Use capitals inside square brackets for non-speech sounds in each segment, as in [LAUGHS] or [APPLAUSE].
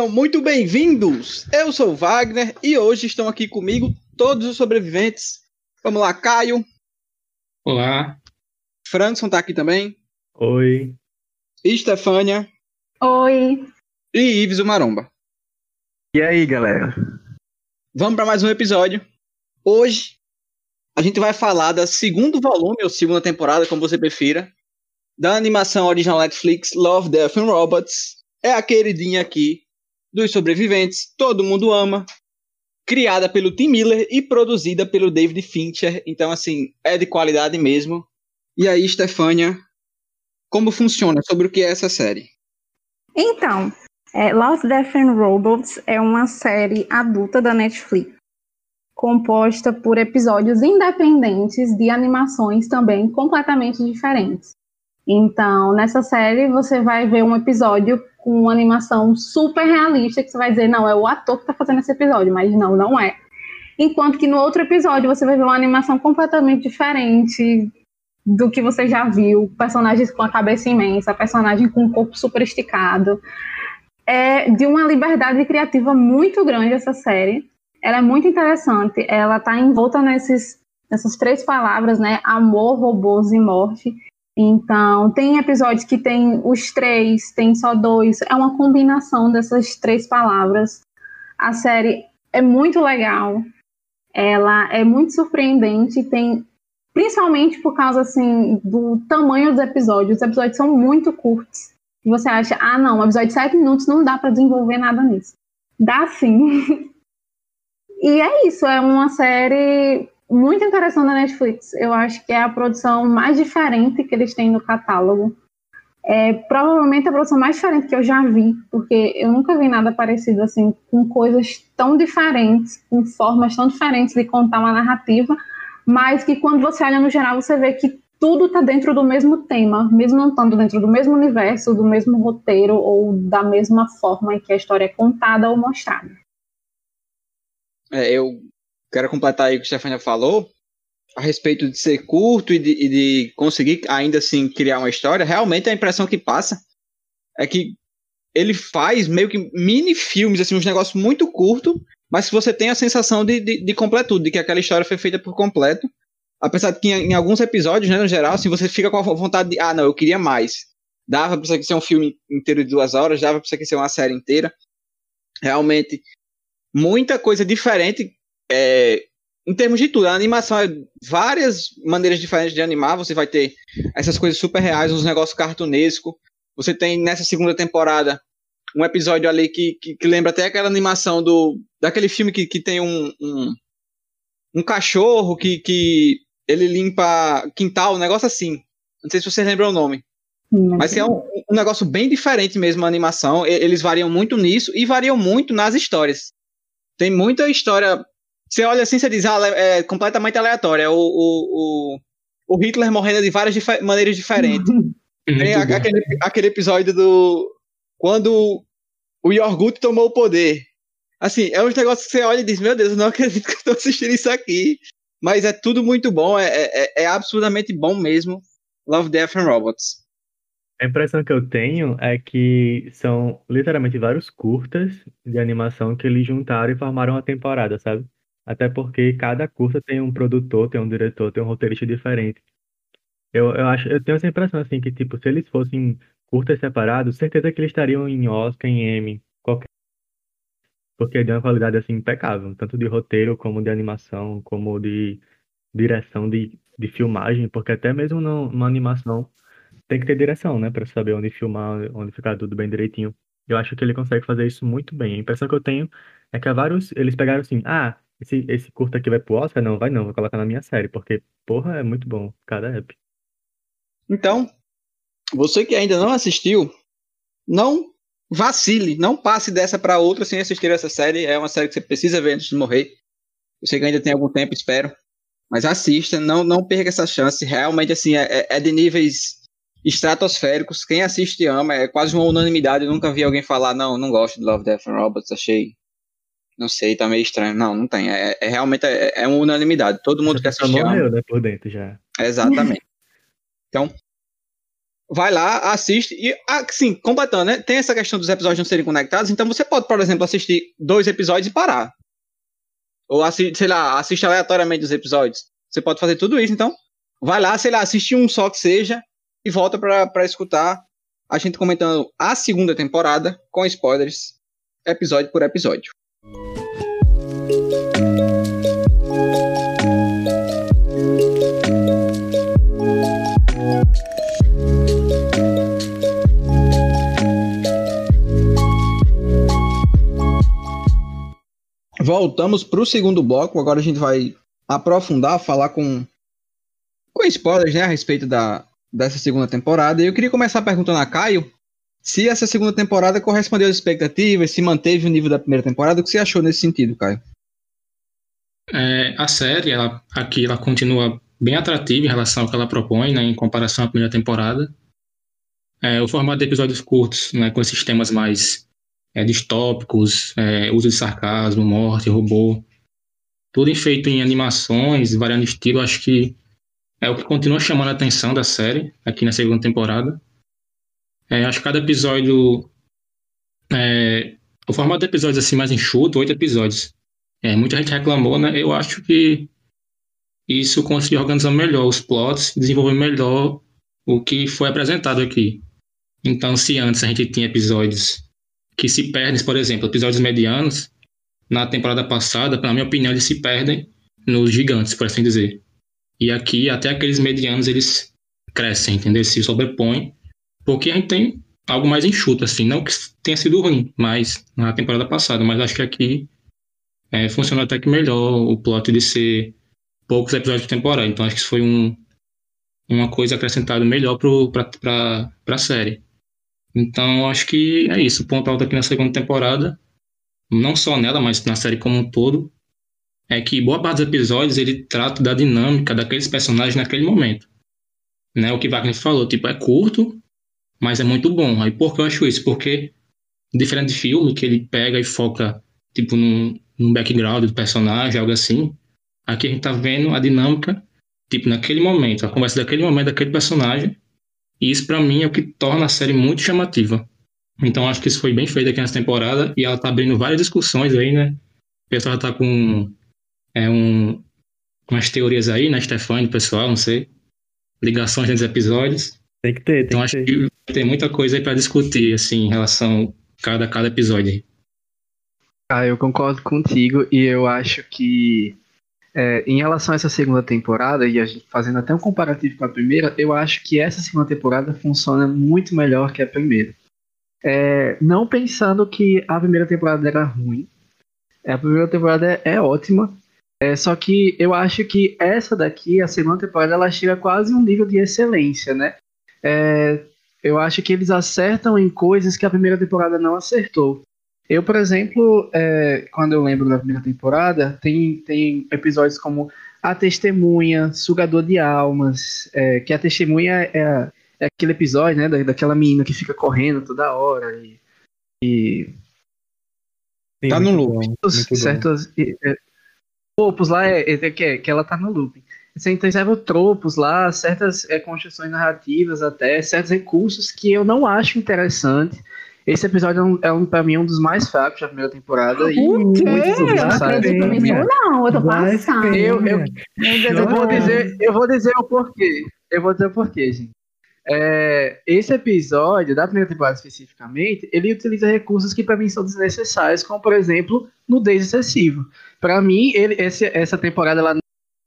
Sejam muito bem-vindos! Eu sou o Wagner e hoje estão aqui comigo todos os sobreviventes. Vamos lá, Caio. Olá. Frankson tá aqui também. Oi. Estefânia. Oi. E Ives o Maromba. E aí, galera? Vamos para mais um episódio. Hoje a gente vai falar do segundo volume, ou segunda temporada, como você prefira, da animação original Netflix Love, Death and Robots. É a queridinha aqui dos sobreviventes, todo mundo ama. Criada pelo Tim Miller e produzida pelo David Fincher. Então, assim, é de qualidade mesmo. E aí, Stefania, como funciona? Sobre o que é essa série? Então, é, Love, Death and Robots é uma série adulta da Netflix, composta por episódios independentes de animações também completamente diferentes. Então, nessa série, você vai ver um episódio com uma animação super realista, que você vai dizer, não, é o ator que está fazendo esse episódio, mas não, não é. Enquanto que no outro episódio você vai ver uma animação completamente diferente do que você já viu, personagens com a cabeça imensa, personagem com o corpo super esticado. É de uma liberdade criativa muito grande essa série. Ela é muito interessante. Ela está envolta nesses, nessas três palavras, né? Amor, robôs e morte. Então, tem episódios que tem os três, tem só dois. É uma combinação dessas três palavras. A série é muito legal. Ela é muito surpreendente. Tem principalmente por causa assim do tamanho dos episódios. Os episódios são muito curtos. E você acha, ah, não, um episódio de sete minutos não dá para desenvolver nada nisso. Dá sim. [LAUGHS] e é isso, é uma série muito interessante da Netflix. Eu acho que é a produção mais diferente que eles têm no catálogo. É provavelmente a produção mais diferente que eu já vi, porque eu nunca vi nada parecido assim, com coisas tão diferentes, com formas tão diferentes de contar uma narrativa, mas que quando você olha no geral, você vê que tudo está dentro do mesmo tema, mesmo não estando dentro do mesmo universo, do mesmo roteiro ou da mesma forma em que a história é contada ou mostrada. É, eu quero completar aí o que a Stefania falou a respeito de ser curto e de, e de, conseguir ainda assim criar uma história. Realmente a impressão que passa é que ele faz meio que mini filmes, assim, uns negócios muito curtos, mas você tem a sensação de, de, de, completude, de que aquela história foi feita por completo. Apesar de que em, alguns episódios, né, no geral, assim, você fica com a vontade de, ah, não, eu queria mais. Dava pra isso ser um filme inteiro de duas horas, dava pra isso ser uma série inteira. Realmente, muita coisa diferente é, em termos de tudo, a animação é várias maneiras diferentes de animar. Você vai ter essas coisas super reais, uns negócios cartunescos. Você tem nessa segunda temporada um episódio ali que, que, que, lembra até aquela animação do daquele filme que, que tem um, um, um cachorro que, que ele limpa quintal, um negócio assim. Não sei se vocês lembram o nome. Mas é um, um negócio bem diferente mesmo a animação. Eles variam muito nisso e variam muito nas histórias. Tem muita história você olha assim, você diz, ah, é completamente aleatório. É o, o, o, o Hitler morrendo de várias dif maneiras diferentes. [LAUGHS] Tem aquele, aquele episódio do. Quando o Yorgut tomou o poder. Assim, é um negócio que você olha e diz, meu Deus, eu não acredito que eu estou assistindo isso aqui. Mas é tudo muito bom, é, é, é absurdamente bom mesmo. Love, Death and Robots. A impressão que eu tenho é que são literalmente vários curtas de animação que eles juntaram e formaram uma temporada, sabe? Até porque cada curta tem um produtor, tem um diretor, tem um roteirista diferente. Eu, eu acho, eu tenho essa impressão assim que tipo, se eles fossem curtas separados, certeza que eles estariam em Oscar, em Emmy, qualquer porque de uma qualidade assim impecável, tanto de roteiro como de animação, como de direção de, de filmagem, porque até mesmo numa animação tem que ter direção, né, para saber onde filmar, onde ficar tudo bem direitinho. Eu acho que ele consegue fazer isso muito bem. A impressão que eu tenho é que vários eles pegaram assim, ah, esse, esse curta aqui vai pro Oscar? Não, vai não, vou colocar na minha série, porque, porra, é muito bom cada app. Então, você que ainda não assistiu, não vacile, não passe dessa para outra sem assistir essa série. É uma série que você precisa ver antes de morrer. Eu sei que ainda tem algum tempo, espero. Mas assista, não, não perca essa chance. Realmente, assim, é, é de níveis estratosféricos. Quem assiste ama, é quase uma unanimidade. Eu nunca vi alguém falar, não, não gosto de Love, Death and Robots, achei não sei, tá meio estranho. Não, não tem. É, é realmente é, é, uma unanimidade. Todo mundo que assistiu. morreu, né, por dentro já. Exatamente. então, vai lá, assiste e, assim, completando, né? Tem essa questão dos episódios não serem conectados, então você pode, por exemplo, assistir dois episódios e parar. Ou, assiste, sei lá, assiste aleatoriamente os episódios. Você pode fazer tudo isso, então vai lá, sei lá, assiste um só que seja e volta para escutar a gente comentando a segunda temporada com spoilers, episódio por episódio. Voltamos para o segundo bloco. Agora a gente vai aprofundar, falar com, com spoilers né, a respeito da, dessa segunda temporada. E eu queria começar perguntando a Caio se essa segunda temporada correspondeu às expectativas, se manteve o nível da primeira temporada. O que você achou nesse sentido, Caio? É, a série, ela, aqui, ela continua bem atrativa em relação ao que ela propõe, né, em comparação à primeira temporada. É, o formato de episódios curtos, né, com esses temas mais é, distópicos, é, uso de sarcasmo, morte, robô, tudo feito em animações, variando estilo, acho que é o que continua chamando a atenção da série aqui na segunda temporada. É, acho que cada episódio. É, o formato de episódios assim mais enxuto, oito episódios. É, muita gente reclamou, né? Eu acho que isso conseguiu organizar melhor os plots, desenvolver melhor o que foi apresentado aqui. Então, se antes a gente tinha episódios que se perdem, por exemplo, episódios medianos, na temporada passada, na minha opinião, eles se perdem nos gigantes, por assim dizer. E aqui, até aqueles medianos, eles crescem, entendeu? Se sobrepõem, porque a gente tem algo mais enxuto, assim. Não que tenha sido ruim, mas na temporada passada, mas acho que aqui é, funcionou até que melhor o plot de ser poucos episódios de temporada. Então acho que isso foi um, uma coisa acrescentada melhor para a série. Então acho que é isso. Ponto alto aqui na segunda temporada, não só nela, mas na série como um todo, é que boa parte dos episódios ele trata da dinâmica daqueles personagens naquele momento. Né? O que Wagner falou, tipo, é curto, mas é muito bom. Aí por que eu acho isso? Porque, diferente de filme, que ele pega e foca, tipo, num, num background do personagem, algo assim, aqui a gente tá vendo a dinâmica, tipo, naquele momento, a conversa daquele momento, daquele personagem, e isso para mim é o que torna a série muito chamativa. Então acho que isso foi bem feito aqui nessa temporada, e ela tá abrindo várias discussões aí, né? O pessoal tá com é um, umas teorias aí, né, Stefani, pessoal, não sei. Ligações entre episódios. Tem que ter, tem então que acho ter. que tem muita coisa aí para discutir, assim, em relação a cada, cada episódio. Ah, eu concordo contigo e eu acho que é, em relação a essa segunda temporada, e a gente fazendo até um comparativo com a primeira, eu acho que essa segunda temporada funciona muito melhor que a primeira. É, não pensando que a primeira temporada era ruim. A primeira temporada é, é ótima, é, só que eu acho que essa daqui, a segunda temporada, ela chega a quase um nível de excelência, né? É, eu acho que eles acertam em coisas que a primeira temporada não acertou. Eu, por exemplo, é, quando eu lembro da primeira temporada, tem, tem episódios como A Testemunha, Sugador de Almas, é, que a testemunha é, é aquele episódio, né, da, daquela menina que fica correndo toda hora e, e Sim, Tá no muito loop. bom, muito bom. certos é, tropos lá é, é que, que ela tá no looping. Você tem certos tropos lá, certas é, construções narrativas até, certos recursos que eu não acho interessante. Esse episódio é, um, é um, pra mim um dos mais fracos da primeira temporada. E O quê? muitos Eu não não. Eu tô Vai passando. Eu, eu, eu vou dizer, eu vou dizer o porquê. Eu vou dizer o porquê, gente. É, esse episódio, da primeira temporada especificamente, ele utiliza recursos que para mim são desnecessários, como por exemplo, nudez excessivo. Para mim, ele, esse, essa temporada ela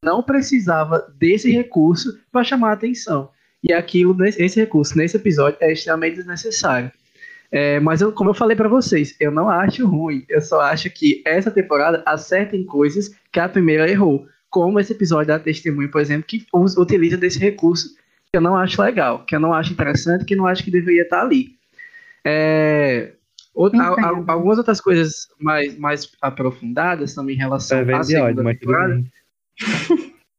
não precisava desse recurso para chamar a atenção. E aquilo, nesse- esse recurso nesse episódio é extremamente desnecessário. É, mas eu- como eu falei para vocês, eu não acho ruim. Eu só acho que essa temporada acerta em coisas que a primeira errou. Como esse episódio da Testemunha, por exemplo, que utiliza desse recurso que eu não acho legal, que eu não acho interessante, que eu não acho que deveria estar ali. É, outra- a- algumas outras coisas mais, mais aprofundadas também em relação Tá à vendo de segunda ódio, mas temporada bem.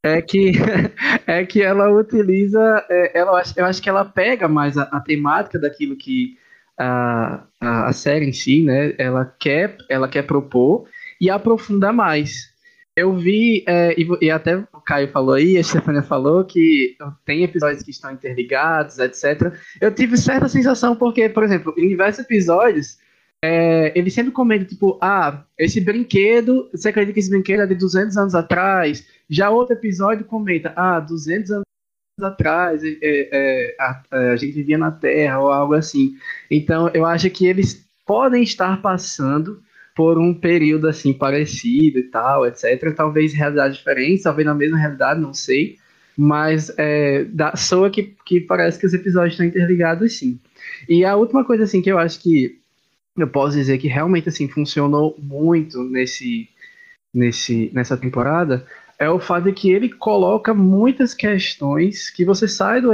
É que [LAUGHS] é que ela utiliza, é, ela, eu acho- que ela pega mais a, a temática daquilo que a, a, a série em si, né, ela quer, ela quer propor e aprofunda mais. Eu vi, é, e, e, até o Caio falou aí, a Stefania falou que tem episódios que estão interligados, etc. Eu tive certa sensação porque, por exemplo, em diversos episódios, é, ele sempre comenta, tipo, ah, esse brinquedo, você acredita que esse brinquedo é de 200 anos atrás? Já outro episódio comenta, ah, 200 anos atrás é, é, a, é, a, gente vivia na Terra ou algo assim. Então, eu acho que eles podem estar passando por um período assim parecido e tal, etc. Talvez realidades diferentes, talvez na mesma realidade, não sei. Mas é, da, soa que, que parece que os episódios estão interligados sim. E a última coisa assim que eu acho que eu posso dizer que realmente assim funcionou muito nesse, nesse nessa temporada é o fato de que ele coloca muitas questões que você sai do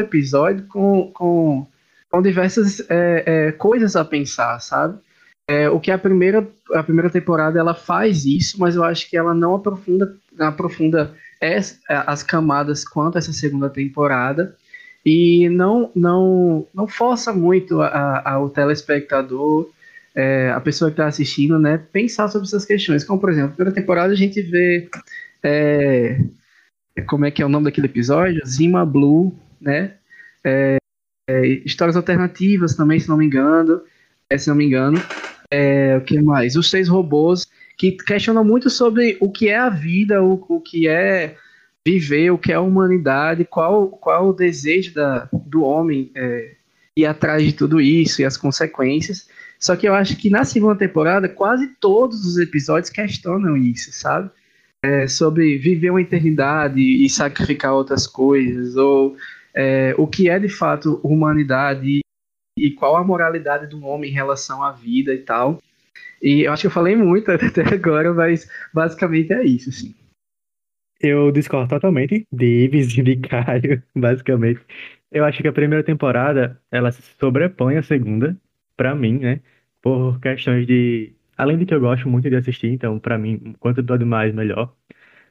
episódio com, com, com diversas é, é, coisas a pensar, sabe? É, o que a primeira, a primeira temporada ela faz isso, mas eu acho que ela não aprofunda, aprofunda as, as camadas quanto essa segunda temporada e não, não, não força muito a, a, o telespectador, é, a pessoa que está assistindo, né, pensar sobre essas questões. Como, por exemplo, primeira temporada a gente vê. É, como é que é o nome daquele episódio? Zima Blue, né? É, é histórias alternativas também, se não me engano. É, se não me engano. É, o que mais? Os seis robôs que questionam muito sobre o que é a vida, o, o que é viver o que é a humanidade, qual, qual o desejo da, do homem é, ir atrás de tudo isso e as consequências. Só que eu acho que na segunda temporada, quase todos os episódios questionam isso, sabe? É, sobre viver uma eternidade e sacrificar outras coisas, ou é, o que é de fato humanidade e, qual a moralidade do homem em relação à vida e tal. E eu acho que eu falei muito [LAUGHS] até agora, mas basicamente é isso, assim. Eu discordo totalmente de Ives e Caio, [LAUGHS] basicamente. Eu acho que a primeira temporada, ela se sobrepõe à segunda, pra mim, né? Por questões de... Além de que eu gosto muito de assistir, então, pra mim, quanto episódio mais, melhor.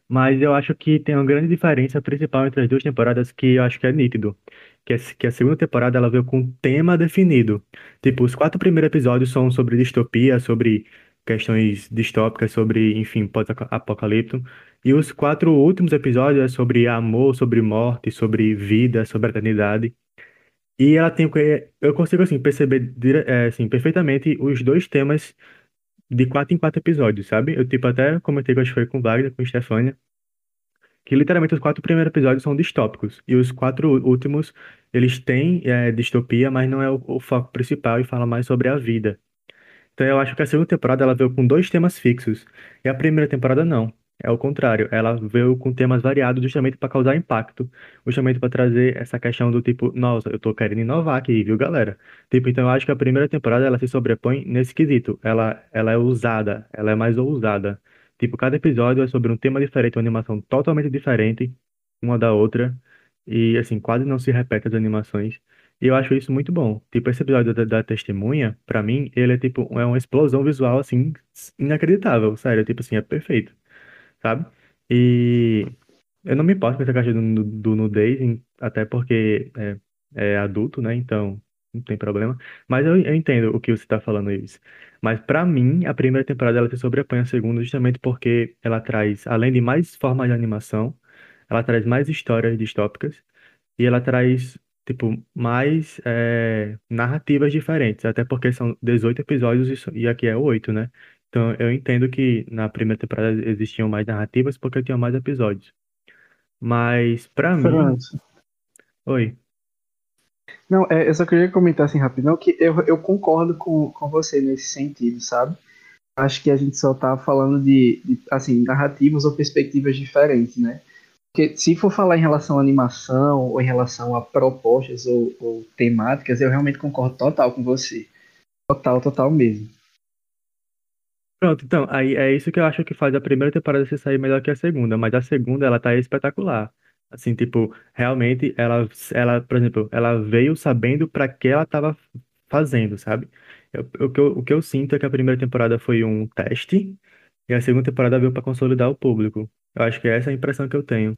Mas eu acho que tem uma grande diferença principal entre as duas temporadas que eu acho que é nítido. Que, é, que a segunda temporada, ela veio com um tema definido. Tipo, os quatro primeiros episódios são sobre distopia, sobre questões distópicas, sobre, enfim, pós-apocalipto. E os quatro últimos episódios é sobre amor, sobre morte, sobre vida, sobre eternidade. E ela tem eu consigo assim perceber é, assim, perfeitamente os dois temas de quatro em quatro episódios, sabe? Eu tipo até comentei que acho que foi com Wagner, com Stefania, que literalmente os quatro primeiros episódios são distópicos e os quatro últimos eles têm é, distopia, mas não é o, o foco principal e fala mais sobre a vida. Então eu acho que a segunda temporada ela veio com dois temas fixos e a primeira temporada não. É o contrário, ela veio com temas variados justamente para causar impacto, justamente para trazer essa questão do tipo, nossa, eu tô querendo inovar aqui, viu, galera? Tipo, então eu acho que a primeira temporada ela se sobrepõe nesse quesito. Ela, ela é ousada, ela é mais ousada. Tipo, cada episódio é sobre um tema diferente, uma animação totalmente diferente uma da outra, e assim, quase não se repete as animações. E eu acho isso muito bom. Tipo, esse episódio da, da testemunha, pra mim, ele é tipo, é uma explosão visual, assim, inacreditável. Sério, tipo assim, é perfeito sabe? E eu não me importo com essa caixa do, do nudez, até porque é, é adulto, né? Então não tem problema. Mas eu, eu entendo o que você está falando, isso. Mas para mim, a primeira temporada ela se sobrepõe à segunda justamente porque ela traz, além de mais formas de animação, ela traz mais histórias distópicas e ela traz, tipo, mais é, narrativas diferentes, até porque são 18 episódios e aqui é 8, né? Então, eu entendo que na primeira temporada existiam mais narrativas porque tinham mais episódios. Mas, pra mim. Oi. Não, é, eu só queria comentar assim rapidão que eu, eu concordo com, com você nesse sentido, sabe? Acho que a gente só tá falando de, de assim, narrativas ou perspectivas diferentes, né? Porque se for falar em relação à animação ou em relação a propostas ou, ou temáticas, eu realmente concordo total com você. Total, total mesmo. Pronto, então, aí é isso que eu acho que faz a primeira temporada se sair melhor que a segunda, mas a segunda, ela tá espetacular. Assim, tipo, realmente, ela, ela, por exemplo, ela veio sabendo para que ela tava fazendo, sabe? Eu- o que eu, o que eu sinto é que a primeira temporada foi um teste e a segunda temporada veio para consolidar o público. Eu acho que essa é a impressão que eu tenho.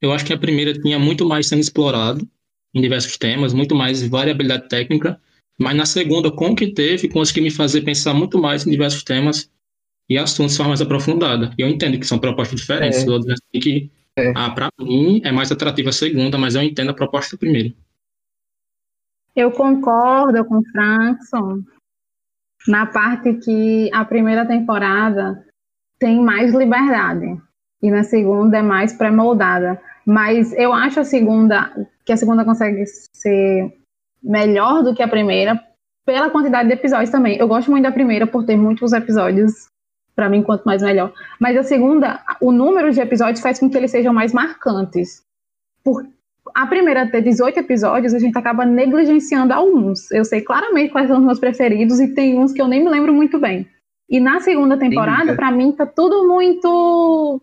Eu acho que a primeira tinha muito mais sendo explorado em diversos temas, muito mais variabilidade técnica, mas na segunda, com o que teve, conseguiu me fazer pensar muito mais em diversos temas e assuntos de forma mais aprofundada. E eu entendo que são propostas diferentes. É. Eu digo assim que, É. ah, pra mim, é mais atrativa a segunda, mas eu entendo a proposta primeiro. Eu concordo com o Frankson na parte que a primeira temporada tem mais liberdade e na segunda é mais pré-moldada. Mas eu acho a segunda que a segunda consegue ser melhor do que a primeira pela quantidade de episódios também. Eu gosto muito da primeira por ter muitos episódios. Pra mim, quanto mais melhor. Mas a segunda, o número de episódios faz com que eles sejam mais marcantes. Por a primeira ter 18 episódios, a gente acaba negligenciando alguns. Eu sei claramente quais são os meus preferidos e tem uns que eu nem me lembro muito bem. E na segunda temporada, pra mim, tá tudo muito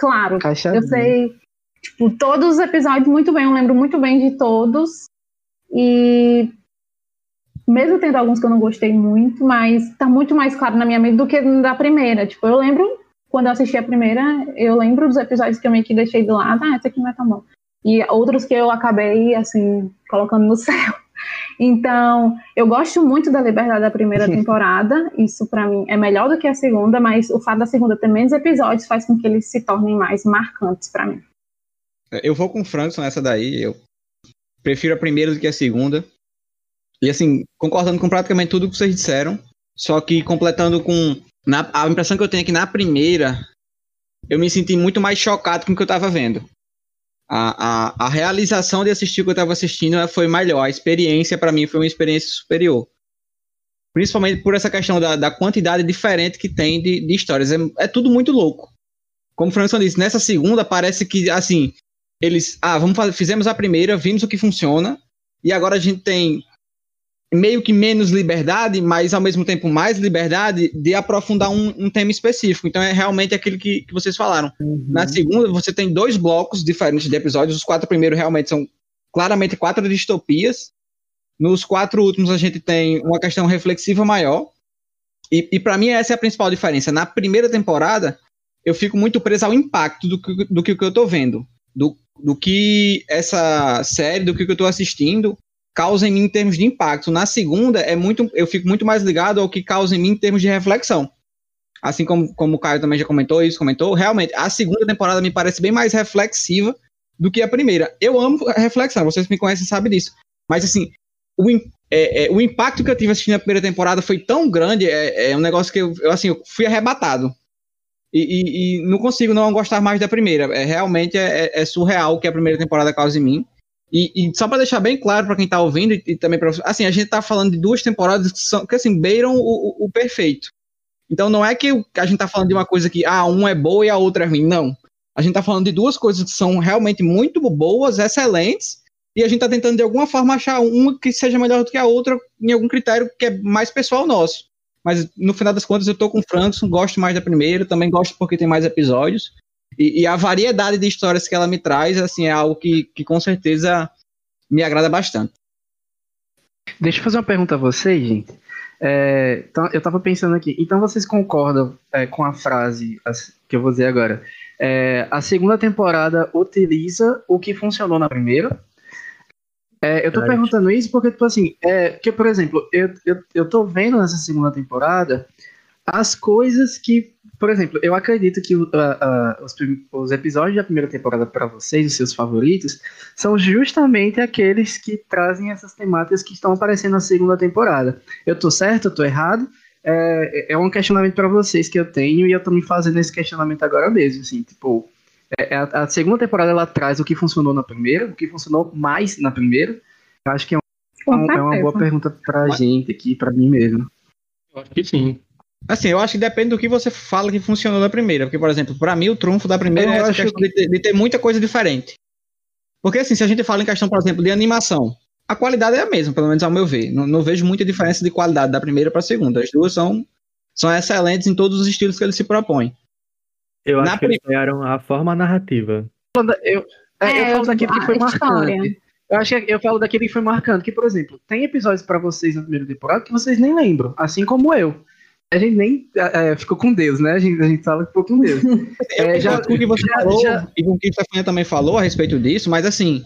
claro. Eu sei, tipo, todos os episódios muito bem, eu lembro muito bem de todos. E mesmo tendo alguns que eu não gostei muito, mas tá muito mais claro na minha mente do que da primeira. Tipo, eu lembro, quando eu assisti a primeira, eu lembro dos episódios que eu meio que deixei do lado, ah, esse aqui não é tão bom. E outros que eu acabei, assim, colocando no [LAUGHS] céu. Então, eu gosto muito da liberdade da primeira [LAUGHS] temporada, isso pra mim é melhor do que a segunda, mas o fato da segunda ter menos episódios faz com que eles se tornem mais marcantes pra mim. Eu vou com o Frankson nessa daí. Eu prefiro a primeira do que a segunda. E assim, concordando com praticamente tudo que vocês disseram. Só que completando com. na- a impressão que eu tenho é que na primeira eu me senti muito mais chocado com o que eu tava vendo. A, a, a realização de assistir o que eu tava assistindo foi melhor. A experiência, pra mim, foi uma experiência superior. Principalmente por essa questão da, da quantidade diferente que tem de, de histórias. É, é tudo muito louco. Como o Frankson disse, nessa segunda parece que, assim, eles, ah, vamos fazer, fizemos a primeira, vimos o que funciona, e agora a gente tem meio que menos liberdade, mas ao mesmo tempo mais liberdade de aprofundar um, um tema específico. Então é realmente aquilo que, que vocês falaram. Na segunda, você tem dois blocos diferentes de episódios. Os quatro primeiros realmente são claramente quatro distopias. Nos quatro últimos, a gente tem uma questão reflexiva maior. E, e para mim, essa é a principal diferença. Na primeira temporada, eu fico muito preso ao impacto do que, do que, eu tô vendo. Do, do que essa série, do que, que eu tô assistindo, causa em mim em termos de impacto. Na segunda, é muito, eu fico muito mais ligado ao que causa em mim em termos de reflexão. Assim como, como o Caio também já comentou isso, comentou, realmente, a segunda temporada me parece bem mais reflexiva do que a primeira. Eu amo reflexão, vocês me conhecem sabem disso. Mas assim, o, é, é, o impacto que eu tive assistindo a primeira temporada foi tão grande, é, é um negócio que eu, eu, assim, eu fui arrebatado. E, e- e não consigo não gostar mais da primeira. É, realmente é, é- é surreal o que a primeira temporada causa em mim. E, e só pra deixar bem claro pra quem tá ouvindo e, e também pra assim, a gente tá falando de duas temporadas que são que assim beiram o, o- o perfeito. Então não é que a gente tá falando de uma coisa que ah, uma é boa e a outra é ruim, não. A gente tá falando de duas coisas que são realmente muito boas, excelentes, e a gente tá tentando de alguma forma achar uma que seja melhor do que a outra em algum critério que é mais pessoal nosso. Mas no final das contas eu tô com o Frankson, gosto mais da primeira, também gosto porque tem mais episódios. E, e a variedade de histórias que ela me traz, assim, é algo que, que com certeza me agrada bastante. Deixa eu fazer uma pergunta a vocês, gente. É, então, eu tava pensando aqui. Então vocês concordam é, com a frase as- que eu vou dizer agora? É, a segunda temporada utiliza o que funcionou na primeira? É, eu tô Verdade. perguntando isso porque, tipo assim, é, que, por exemplo, eu, eu, eu tô vendo nessa segunda temporada as coisas que, por exemplo, eu acredito que a- a- os, os episódios da primeira temporada para vocês, os seus favoritos, são justamente aqueles que trazem essas temáticas que estão aparecendo na segunda temporada. Eu tô certo? Eu tô errado? É, é um questionamento para vocês que eu tenho e eu tô me fazendo esse questionamento agora mesmo, assim, tipo, é- é a, a segunda temporada ela traz o que funcionou na primeira, o que funcionou mais na primeira. Eu acho que é, um- Com é uma boa pergunta pra gente aqui, pra mim mesmo. Eu acho que sim. Assim, eu acho que depende do que você fala que funcionou da primeira. Porque, por exemplo, pra mim o trunfo da primeira Eu é essa acho questão de, ter, de ter muita coisa diferente. Porque, assim, se a gente fala em questão, por exemplo, de animação, a qualidade é a mesma, pelo menos ao meu ver. Não, não vejo muita diferença de qualidade da primeira pra segunda. As duas são, são excelentes em todos os estilos que eles se propõem. Eu Na acho que eles a forma narrativa. Eu, é, eu É, falo daquele que foi a história. marcante. Eu acho que eu falo daquele que foi marcante, que, por exemplo, tem episódios pra vocês na primeira temporada que vocês nem lembram, assim como eu. A gente nem é, é, ficou com Deus, né? A gente, a gente fala que ficou com Deus. [LAUGHS] Eu É, já- com o que você já- falou já- e com o que a Stefania também falou a respeito disso, mas assim,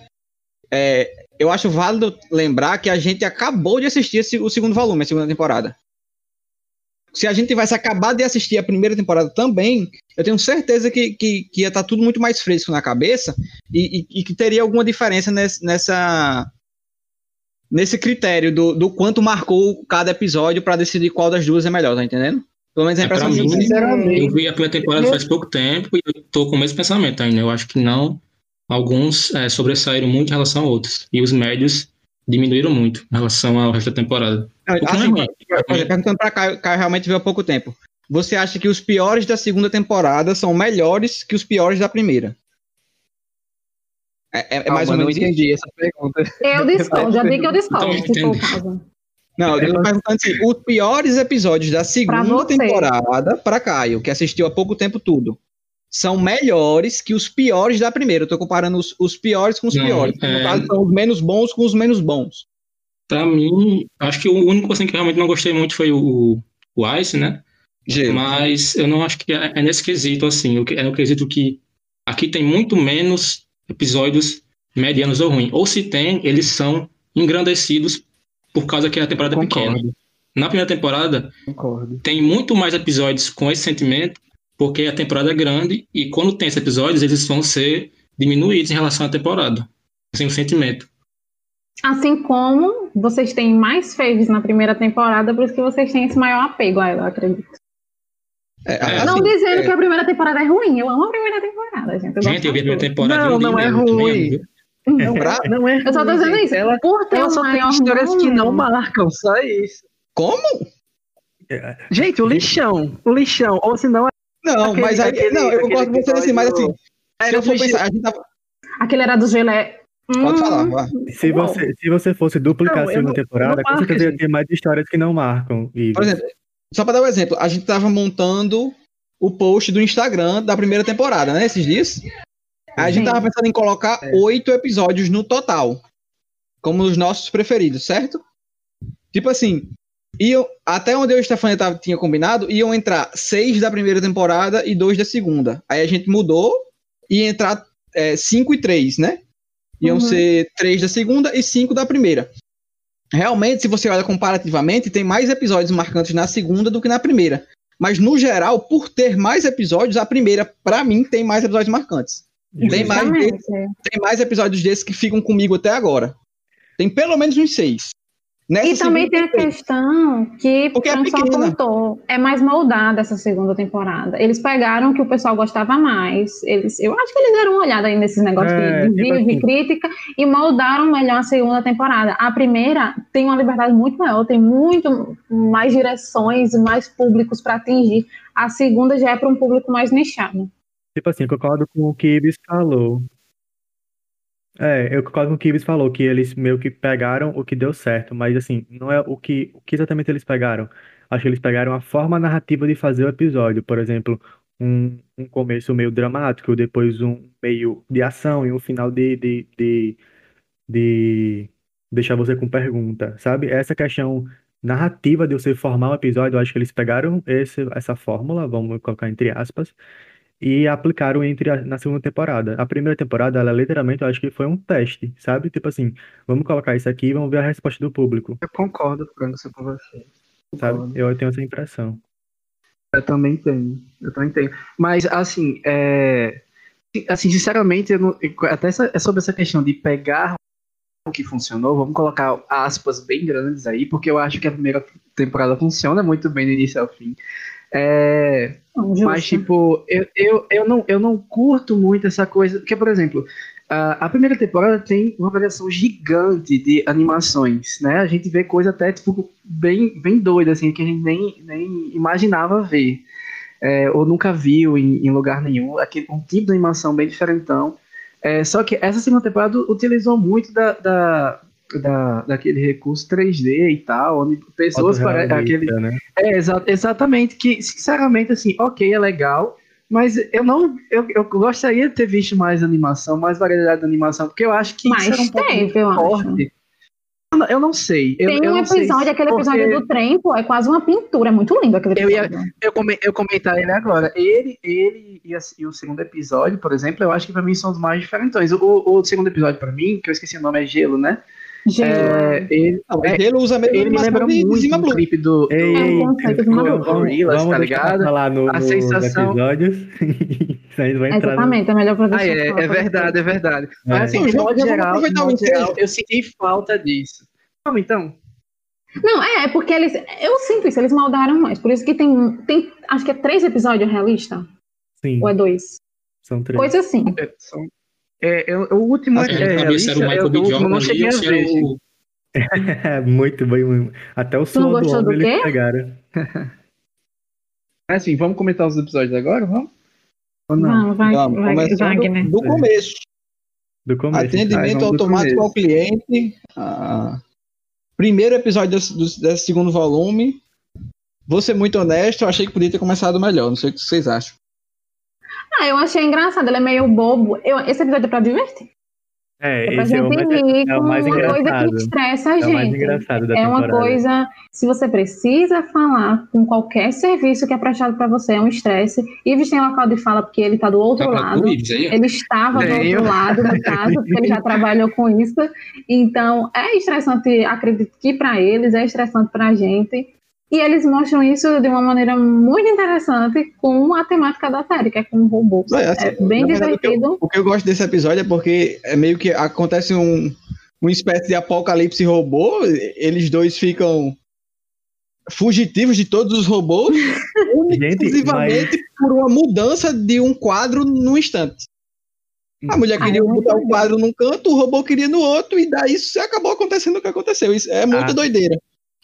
é, eu acho válido lembrar que a gente acabou de assistir esse- o segundo volume, a segunda temporada. se a gente tivesse acabado de assistir a primeira temporada também, eu tenho certeza que, que, que ia estar tá tudo muito mais fresco na cabeça e, e, e que teria alguma diferença nesse, nessa nesse critério do, do quanto marcou cada episódio para decidir qual das duas é melhor, tá entendendo? Pelo menos a é, impressão é, mim, sinceramente. Eu vi a primeira temporada faz pouco tempo e eu tô com o mesmo pensamento ainda. Eu acho que não. Alguns é, sobressaíram muito em relação a outros. E os médios diminuíram muito em relação ao resto da temporada. Não, assim, é perguntando pra Caio, Caio realmente viu há pouco tempo. Você acha que os piores da segunda temporada são melhores que os piores da primeira? É, é, é mais ou menos. Eu não entendi essa pergunta. Eu [LAUGHS] discordo, já vi que eu discordo, então, se for o caso. Não, eu tô perguntando assim, os piores episódios da segunda temporada para Caio, que assistiu há pouco tempo tudo, são melhores que os piores da primeira. Eu tô comparando os, os piores com os Não, piores. É... No caso, são os menos bons com os menos bons. Pra mim, acho que o único assim, que eu realmente não gostei muito foi o, o Ice, né? Gelo. Mas eu não acho que é, é nesse quesito, assim. É no quesito que aqui tem muito menos episódios medianos ou ruins. Ou se tem, eles são engrandecidos por causa que a temporada Concordo. é pequena. Na primeira temporada, Concordo. tem muito mais episódios com esse sentimento, porque a temporada é grande e quando tem esses episódios, eles vão ser diminuídos em relação à temporada. Assim, o sentimento. Assim como vocês têm mais faves na primeira temporada, por isso que vocês têm esse maior apego a ela, eu acredito. É, assim, não dizendo é... que a primeira temporada é ruim, eu amo a primeira temporada, gente. Eu gente, eu vi a primeira temporada. Não, não é ruim. Não, pra... não é. Eu só tô dizendo isso. Ela, por ter ela só tem histórias que não marcam, só isso. Como? Gente, o lixão. O lixão. Ou se não. Não, aquele, mas aí. Aquele, não, eu concordo com você assim, mas assim. Se eu for pensar, a gente tava. Aquele era do gelé. Pode falar, vá. Se você, se você fosse duplicar a segunda temporada, com certeza ia ter mais histórias que não marcam. Por exemplo, só para dar um exemplo, a gente tava montando o post do Instagram da primeira temporada, né? Esses dias. A gente tava pensando em colocar é. oito episódios no total, como os nossos preferidos, certo? Tipo assim, iam, até onde eu e a Stefania tava, tinha combinado, iam entrar seis da primeira temporada e dois da segunda. Aí a gente mudou e ia entrar é, cinco e três, né? Iam uhum. ser três da segunda e cinco da primeira. Realmente, se você olha comparativamente, tem mais episódios marcantes na segunda do que na primeira. Mas, no geral, por ter mais episódios, a primeira, para mim, tem mais episódios marcantes. Tem mais, tem mais episódios desses que ficam comigo até agora. Tem pelo menos uns seis. Nessa e também tem a questão que o é só contou, é mais moldada essa segunda temporada. Eles pegaram que o pessoal gostava mais. Eles, eu acho que eles deram uma olhada aí nesses negócios é, de, de, tipo assim. de crítica e moldaram melhor a segunda temporada. A primeira tem uma liberdade muito maior, tem muito mais direções e mais públicos para atingir. A segunda já é para um público mais nichado. Tipo assim, concordo com o que Ibis falou. É, eu concordo com o que Ibis falou, que eles meio que pegaram o que deu certo, mas assim, não é o que, o que exatamente eles pegaram. Acho que eles pegaram a forma narrativa de fazer o episódio. Por exemplo, um, um começo meio dramático, depois um meio de ação e um final de, de, de, de deixar você com pergunta, sabe? Essa questão narrativa de você formar um episódio, eu acho que eles pegaram esse, essa fórmula, vamos colocar entre aspas, e aplicaram entre a, na segunda temporada. A primeira temporada, ela literalmente, eu acho que foi um teste, sabe? Tipo assim, vamos colocar isso aqui e vamos ver a resposta do público. Eu concordo com isso com você. Sabe? Eu tenho essa impressão. Eu também tenho. Eu também tenho. Mas, assim, é... assim sinceramente, eu não... até essa, é sobre essa questão de pegar o que funcionou, vamos colocar aspas bem grandes aí, porque eu acho que a primeira temporada funciona muito bem do início ao fim. É, mas, tipo, eu, eu, eu, não, eu não curto muito essa coisa. Porque, por exemplo, a, a primeira temporada tem uma variação gigante de animações, né? A gente vê coisa até, tipo, bem, bem doida, assim, que a gente nem, nem imaginava ver. É, ou nunca viu em, em lugar nenhum. Aquele, um tipo de animação bem diferentão. É, só que essa segunda temporada utilizou muito da, da, da, daquele recurso 3D e tal, onde pessoas parecem aquele né? é exa exatamente que sinceramente assim, OK, é legal, mas eu não eu, eu gostaria de ter visto mais animação, mais variedade de animação, porque eu acho que mas isso era um teve, pouco forte. Eu não sei. Eu, Tem um episódio, aquele porque... episódio do trem, pô, é quase uma pintura, é muito lindo aquele eu episódio. Ia, eu, come, eu comentar ele agora. Ele, ele e, a, e, o segundo episódio, por exemplo, eu acho que pra mim são os mais diferentões. O, o segundo episódio, pra mim, que eu esqueci o nome, é Gelo, né? Gelo. É, ele, é, ele usa mesmo ele me lembra de, de muito Zima um Blue. clipe do, do, Ei, É de do Gorillaz, vamos tá ligado? falar no, A no- sensação- episódios. Isso aí vai entrar no- Exatamente, é melhor pra Ah, é, é pra verdade, é verdade. Mas É. assim, de vamos geral, de geral, ensejo. eu senti falta disso. Vamos então? Não, é, é porque eles. Eu sinto isso, eles maldaram mais. Por isso que tem. tem acho que é três episódios realista. Sim, Ou é dois? são três. Coisa assim. É, são- é, eu- o último é, Eu não é se era o realista, Michael B. Jordan não cheguei a ver. o. É, [LAUGHS] muito bem. muito- Até o suor do do homem eles quê? pegaram. Mas assim, vamos comentar os episódios agora, vamos? Ou não? Vamos, vai, Vamos, vai, começando Wagner. do começo. Do começo. Atendimento vamos do automático começo. ao cliente. Ah, primeiro episódio desse, do- desse segundo volume. Vou ser muito honesto, eu achei que podia ter começado melhor. Não sei o que vocês acham. Ah, eu achei engraçado, ele é meio bobo. Eu, esse episódio é pra divertir. É, É pra esse é o gente mais, rir é mais uma coisa engraçado. que estressa a é o mais gente. engraçado da É uma coisa, se você precisa falar com qualquer serviço que é prestado pra você, é um estresse. Ives tem local de fala porque ele tá do outro Tá lado. Ives. Ele estava do outro lado, no caso, porque ele já [LAUGHS] trabalhou com isso. Então, é estressante, acredito que para eles, é estressante para a gente. E eles mostram isso de uma maneira muito interessante com a temática da série, que é com robôs. É, assim, É bem na verdade, o que eu- divertido. O que eu gosto desse episódio é porque é meio que acontece um, uma espécie de apocalipse robô. Eles dois ficam fugitivos de todos os robôs, [LAUGHS] exclusivamente por uma mudança de um quadro num instante. A mulher Ah, queria é botar o legal. quadro num canto, o robô queria no outro, e daí isso acabou acontecendo o que aconteceu. Isso é muita Ah. doideira.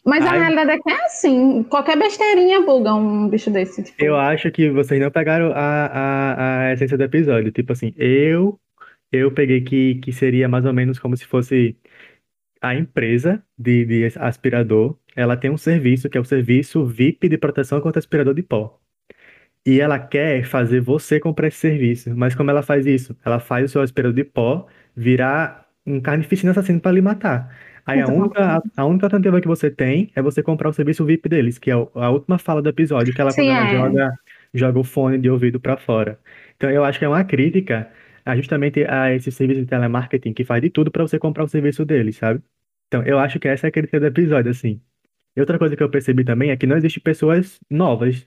Mas a Ai. realidade é que é assim, qualquer besteirinha buga um bicho desse. Tipo. Eu acho que vocês não pegaram a, a, a essência do episódio. Tipo assim, eu eu peguei que, que seria mais ou menos como se fosse a empresa de, de aspirador. Ela tem um serviço que é o serviço VIP de proteção contra aspirador de pó. E ela quer fazer você comprar esse serviço. Mas como ela faz isso? Ela faz o seu aspirador de pó virar um carnificina assassino para lhe matar. Aí a Muito única, a única alternativa que você tem é você comprar o serviço VIP deles, que é a última fala do episódio, que ela Sim, quando ela é. joga, joga o fone de ouvido para fora. Então eu acho que é uma crítica a justamente a esse serviço de telemarketing que faz de tudo para você comprar o serviço deles, sabe? Então eu acho que essa é a crítica do episódio, assim. E outra coisa que eu percebi também é que não existe pessoas novas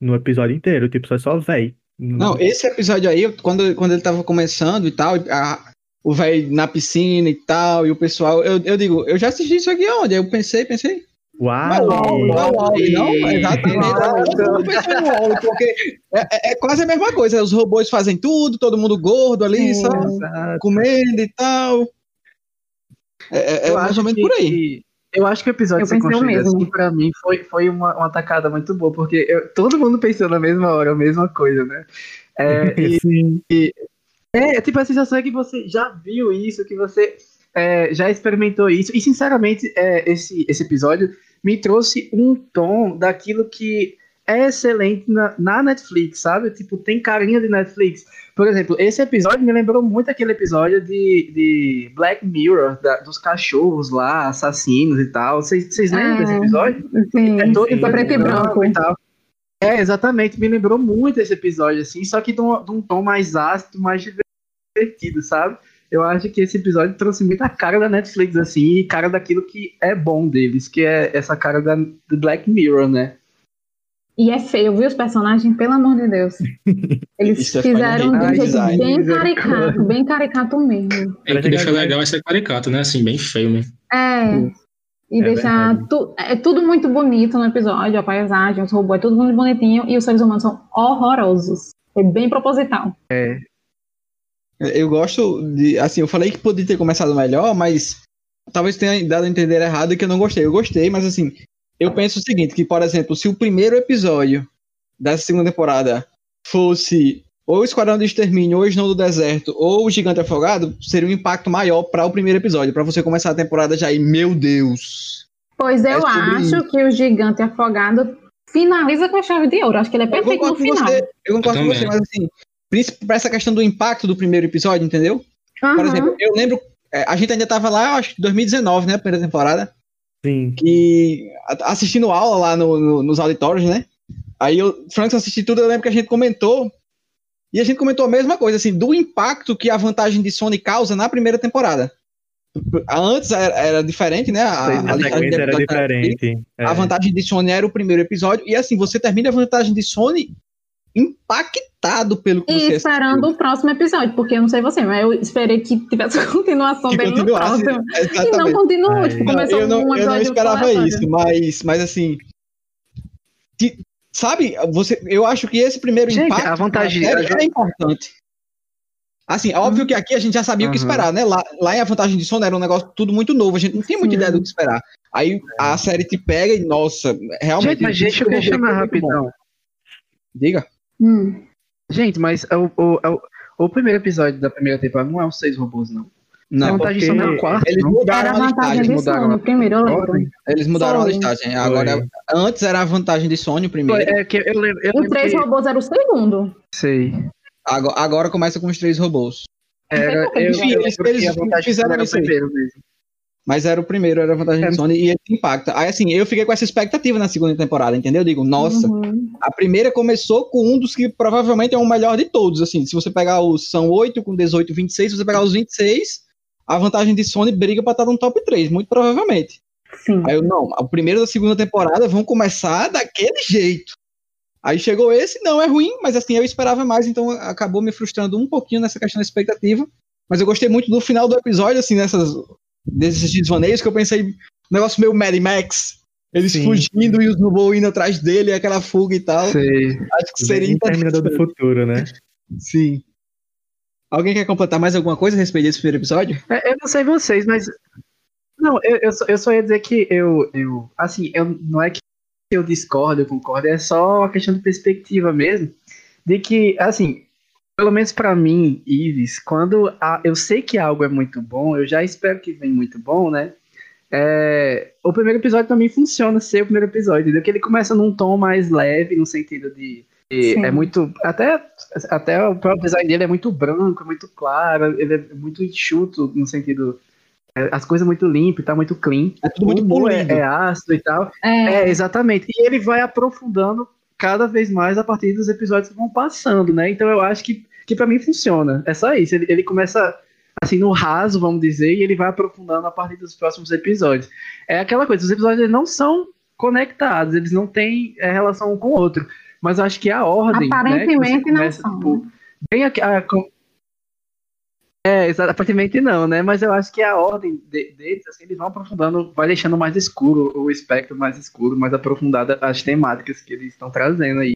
no episódio inteiro, tipo, só só véi. Não, esse episódio aí, quando, quando ele tava começando e tal, a- o velho na piscina e tal, e o pessoal, eu, eu digo, eu já assisti isso aqui onde? Aí Eu pensei, pensei, Uau! não, exatamente, no porque é, é- é quase a mesma coisa, os robôs fazem tudo, todo mundo gordo ali, Sim. só Exato. comendo e tal. É, é- é mais ou menos que- por aí. Eu acho que o episódio Eu ser pensei o construído mesmo. assim, pra mim, foi, foi uma, uma tacada muito boa, porque eu- todo mundo pensou na mesma hora, a mesma coisa, né? É, [LAUGHS] e- Sim. É, tipo, a sensação é que você já viu isso, que você é, já experimentou isso. E, sinceramente, é, esse, esse episódio me trouxe um tom daquilo que é excelente na, na Netflix, sabe? Tipo, tem carinha de Netflix. Por exemplo, esse episódio me lembrou muito aquele episódio de, de Black Mirror, da- dos cachorros lá, assassinos e tal. Vocês lembram É. desse episódio? Sim, É todo sim, preto e branco. e tal. É, exatamente, me lembrou muito esse episódio, assim, só que de um, de um tom mais ácido, mais divertido, sabe? Eu acho que esse episódio trouxe muita cara da Netflix, assim, e cara daquilo que é bom deles, que é essa cara da, do Black Mirror, né? E é feio, viu? Os personagens, pelo amor de Deus. [LAUGHS] Eles é fizeram de um jeito design. bem caricato, bem caricato mesmo. É que deixa legal é ser caricato, né? Assim, bem feio mesmo. É. E É deixar tu, é tudo muito bonito no episódio, a paisagem, os robôs, é tudo muito bonitinho, e os seres humanos são horrorosos. Foi bem proposital. Eu gosto de. Assim, eu falei que podia ter começado melhor, mas talvez tenha dado a entender errado que eu não gostei. Eu gostei, mas assim, eu penso o seguinte: que, por exemplo, se o primeiro episódio dessa segunda temporada fosse ou o Esquadrão de Extermínio, ou o Snow do Deserto, ou o Gigante Afogado, seria um impacto maior para o primeiro episódio, para você começar a temporada já e, meu Deus. Pois É eu sobre acho isso. que o gigante afogado finaliza com a chave de ouro. Acho que ele é perfeito no final. você, eu concordo Eu com você, mas assim, principalmente pra essa questão do impacto do primeiro episódio, entendeu? Por Aham. exemplo, eu lembro, é, a gente ainda tava lá, acho que 2019, né, a primeira temporada. Sim. que assistindo aula lá no- no- nos auditórios, né? Aí eu, Franks assisti tudo, eu lembro que a gente comentou, e a gente comentou a mesma coisa, assim, do impacto que a vantagem de Sony causa na primeira temporada. Antes era, era diferente, né? A, A a sequência era diferente. é. A vantagem de Sony era o primeiro episódio. E assim, você termina a vantagem de Sony impactado pelo que E você esperando o próximo episódio, porque eu não sei você, mas eu esperei que tivesse [LAUGHS] continuação que dele no próximo. E não Exatamente. continuou, Ai. tipo, Não, começou eu, não, um eu não episódio esperava isso, mas, mas assim. Sabe, você, eu acho que esse primeiro Gente, impacto a vantagem- da série é importante. Assim, óbvio que aqui a gente já sabia o que Uhum. esperar, né? Lá, lá em A Vantagem de Sono era um negócio tudo muito novo, a gente não tinha muita ideia do que esperar. Aí a série te pega e, nossa, realmente. Gente, mas deixa eu bom. rapidão. Diga. Hum. Gente, mas o, o, o, o primeiro episódio da primeira temporada não é os seis robôs, não. Não, a vantagem só na quarta. eles não? mudaram Era a a vantagem listagem. de mudaram Sony, a o primeiro, eu lembro. Eles mudaram a Foi. listagem. Agora, antes era a vantagem de Sony o primeiro. É que eu lembro, eu O lembro Três que, Robôs era o segundo. sei. Agora, agora começa com os três robôs. Era, Enfim, eu, eu eles- eles a fizeram era o isso primeiro mesmo. Mas era o primeiro, era a vantagem É. de Sony e ele impacta. Aí assim, eu fiquei com essa expectativa na segunda temporada, entendeu? Eu digo, nossa, Uhum. a primeira começou com um dos que provavelmente é o melhor de todos. Assim, se você pegar os. São 8 com 18, 26, se você pegar os 26, a vantagem de Sony briga pra estar no top 3, muito provavelmente. Sim. Aí eu, não, o primeiro da segunda temporada vão começar daquele jeito. Aí chegou esse, não é ruim, mas assim, eu esperava mais, então acabou me frustrando um pouquinho nessa questão da expectativa. Mas eu gostei muito do final do episódio, assim, nessas, desses desvaneios, que eu pensei, um negócio meio Mad Max. Eles Sim. fugindo e os Nubo indo atrás dele, aquela fuga e tal. Sei. Acho que seria Bem Terminador do interessante. futuro, né? Sim. Alguém quer completar mais alguma coisa a respeito desse primeiro episódio? É, Eu não sei vocês, mas. Não, eu, eu, só, eu só ia dizer que eu. eu assim, eu, não é que eu discordo, eu concordo, é só uma questão de perspectiva mesmo. De que, assim, pelo menos pra mim, Ives, quando a- eu sei que algo é muito bom, eu já espero que venha muito bom, né? É, o primeiro episódio mim funciona ser o primeiro episódio, entendeu? Que ele começa num tom mais leve, no sentido de. É muito. Até, até o próprio design dele é muito branco, é muito claro, ele é muito enxuto no sentido. é, As coisas muito limpas, tá muito clean. É tudo muito é, polido. é ácido e tal. É, É, exatamente. E ele vai aprofundando cada vez mais a partir dos episódios que vão passando, né? Então eu acho que, que para mim funciona. É só isso. Ele, ele começa assim no raso, vamos dizer, e ele vai aprofundando a partir dos próximos episódios. É aquela coisa, os episódios não são conectados, eles não têm é, relação um com o outro. Mas eu acho que a ordem, né, Aparentemente não começa, são, tipo, bem a, a- com- é, aparentemente não, né? Mas eu acho que a ordem de- deles, assim, eles vão aprofundando, vai deixando mais escuro o espectro mais escuro, mais aprofundada as temáticas que eles estão trazendo aí.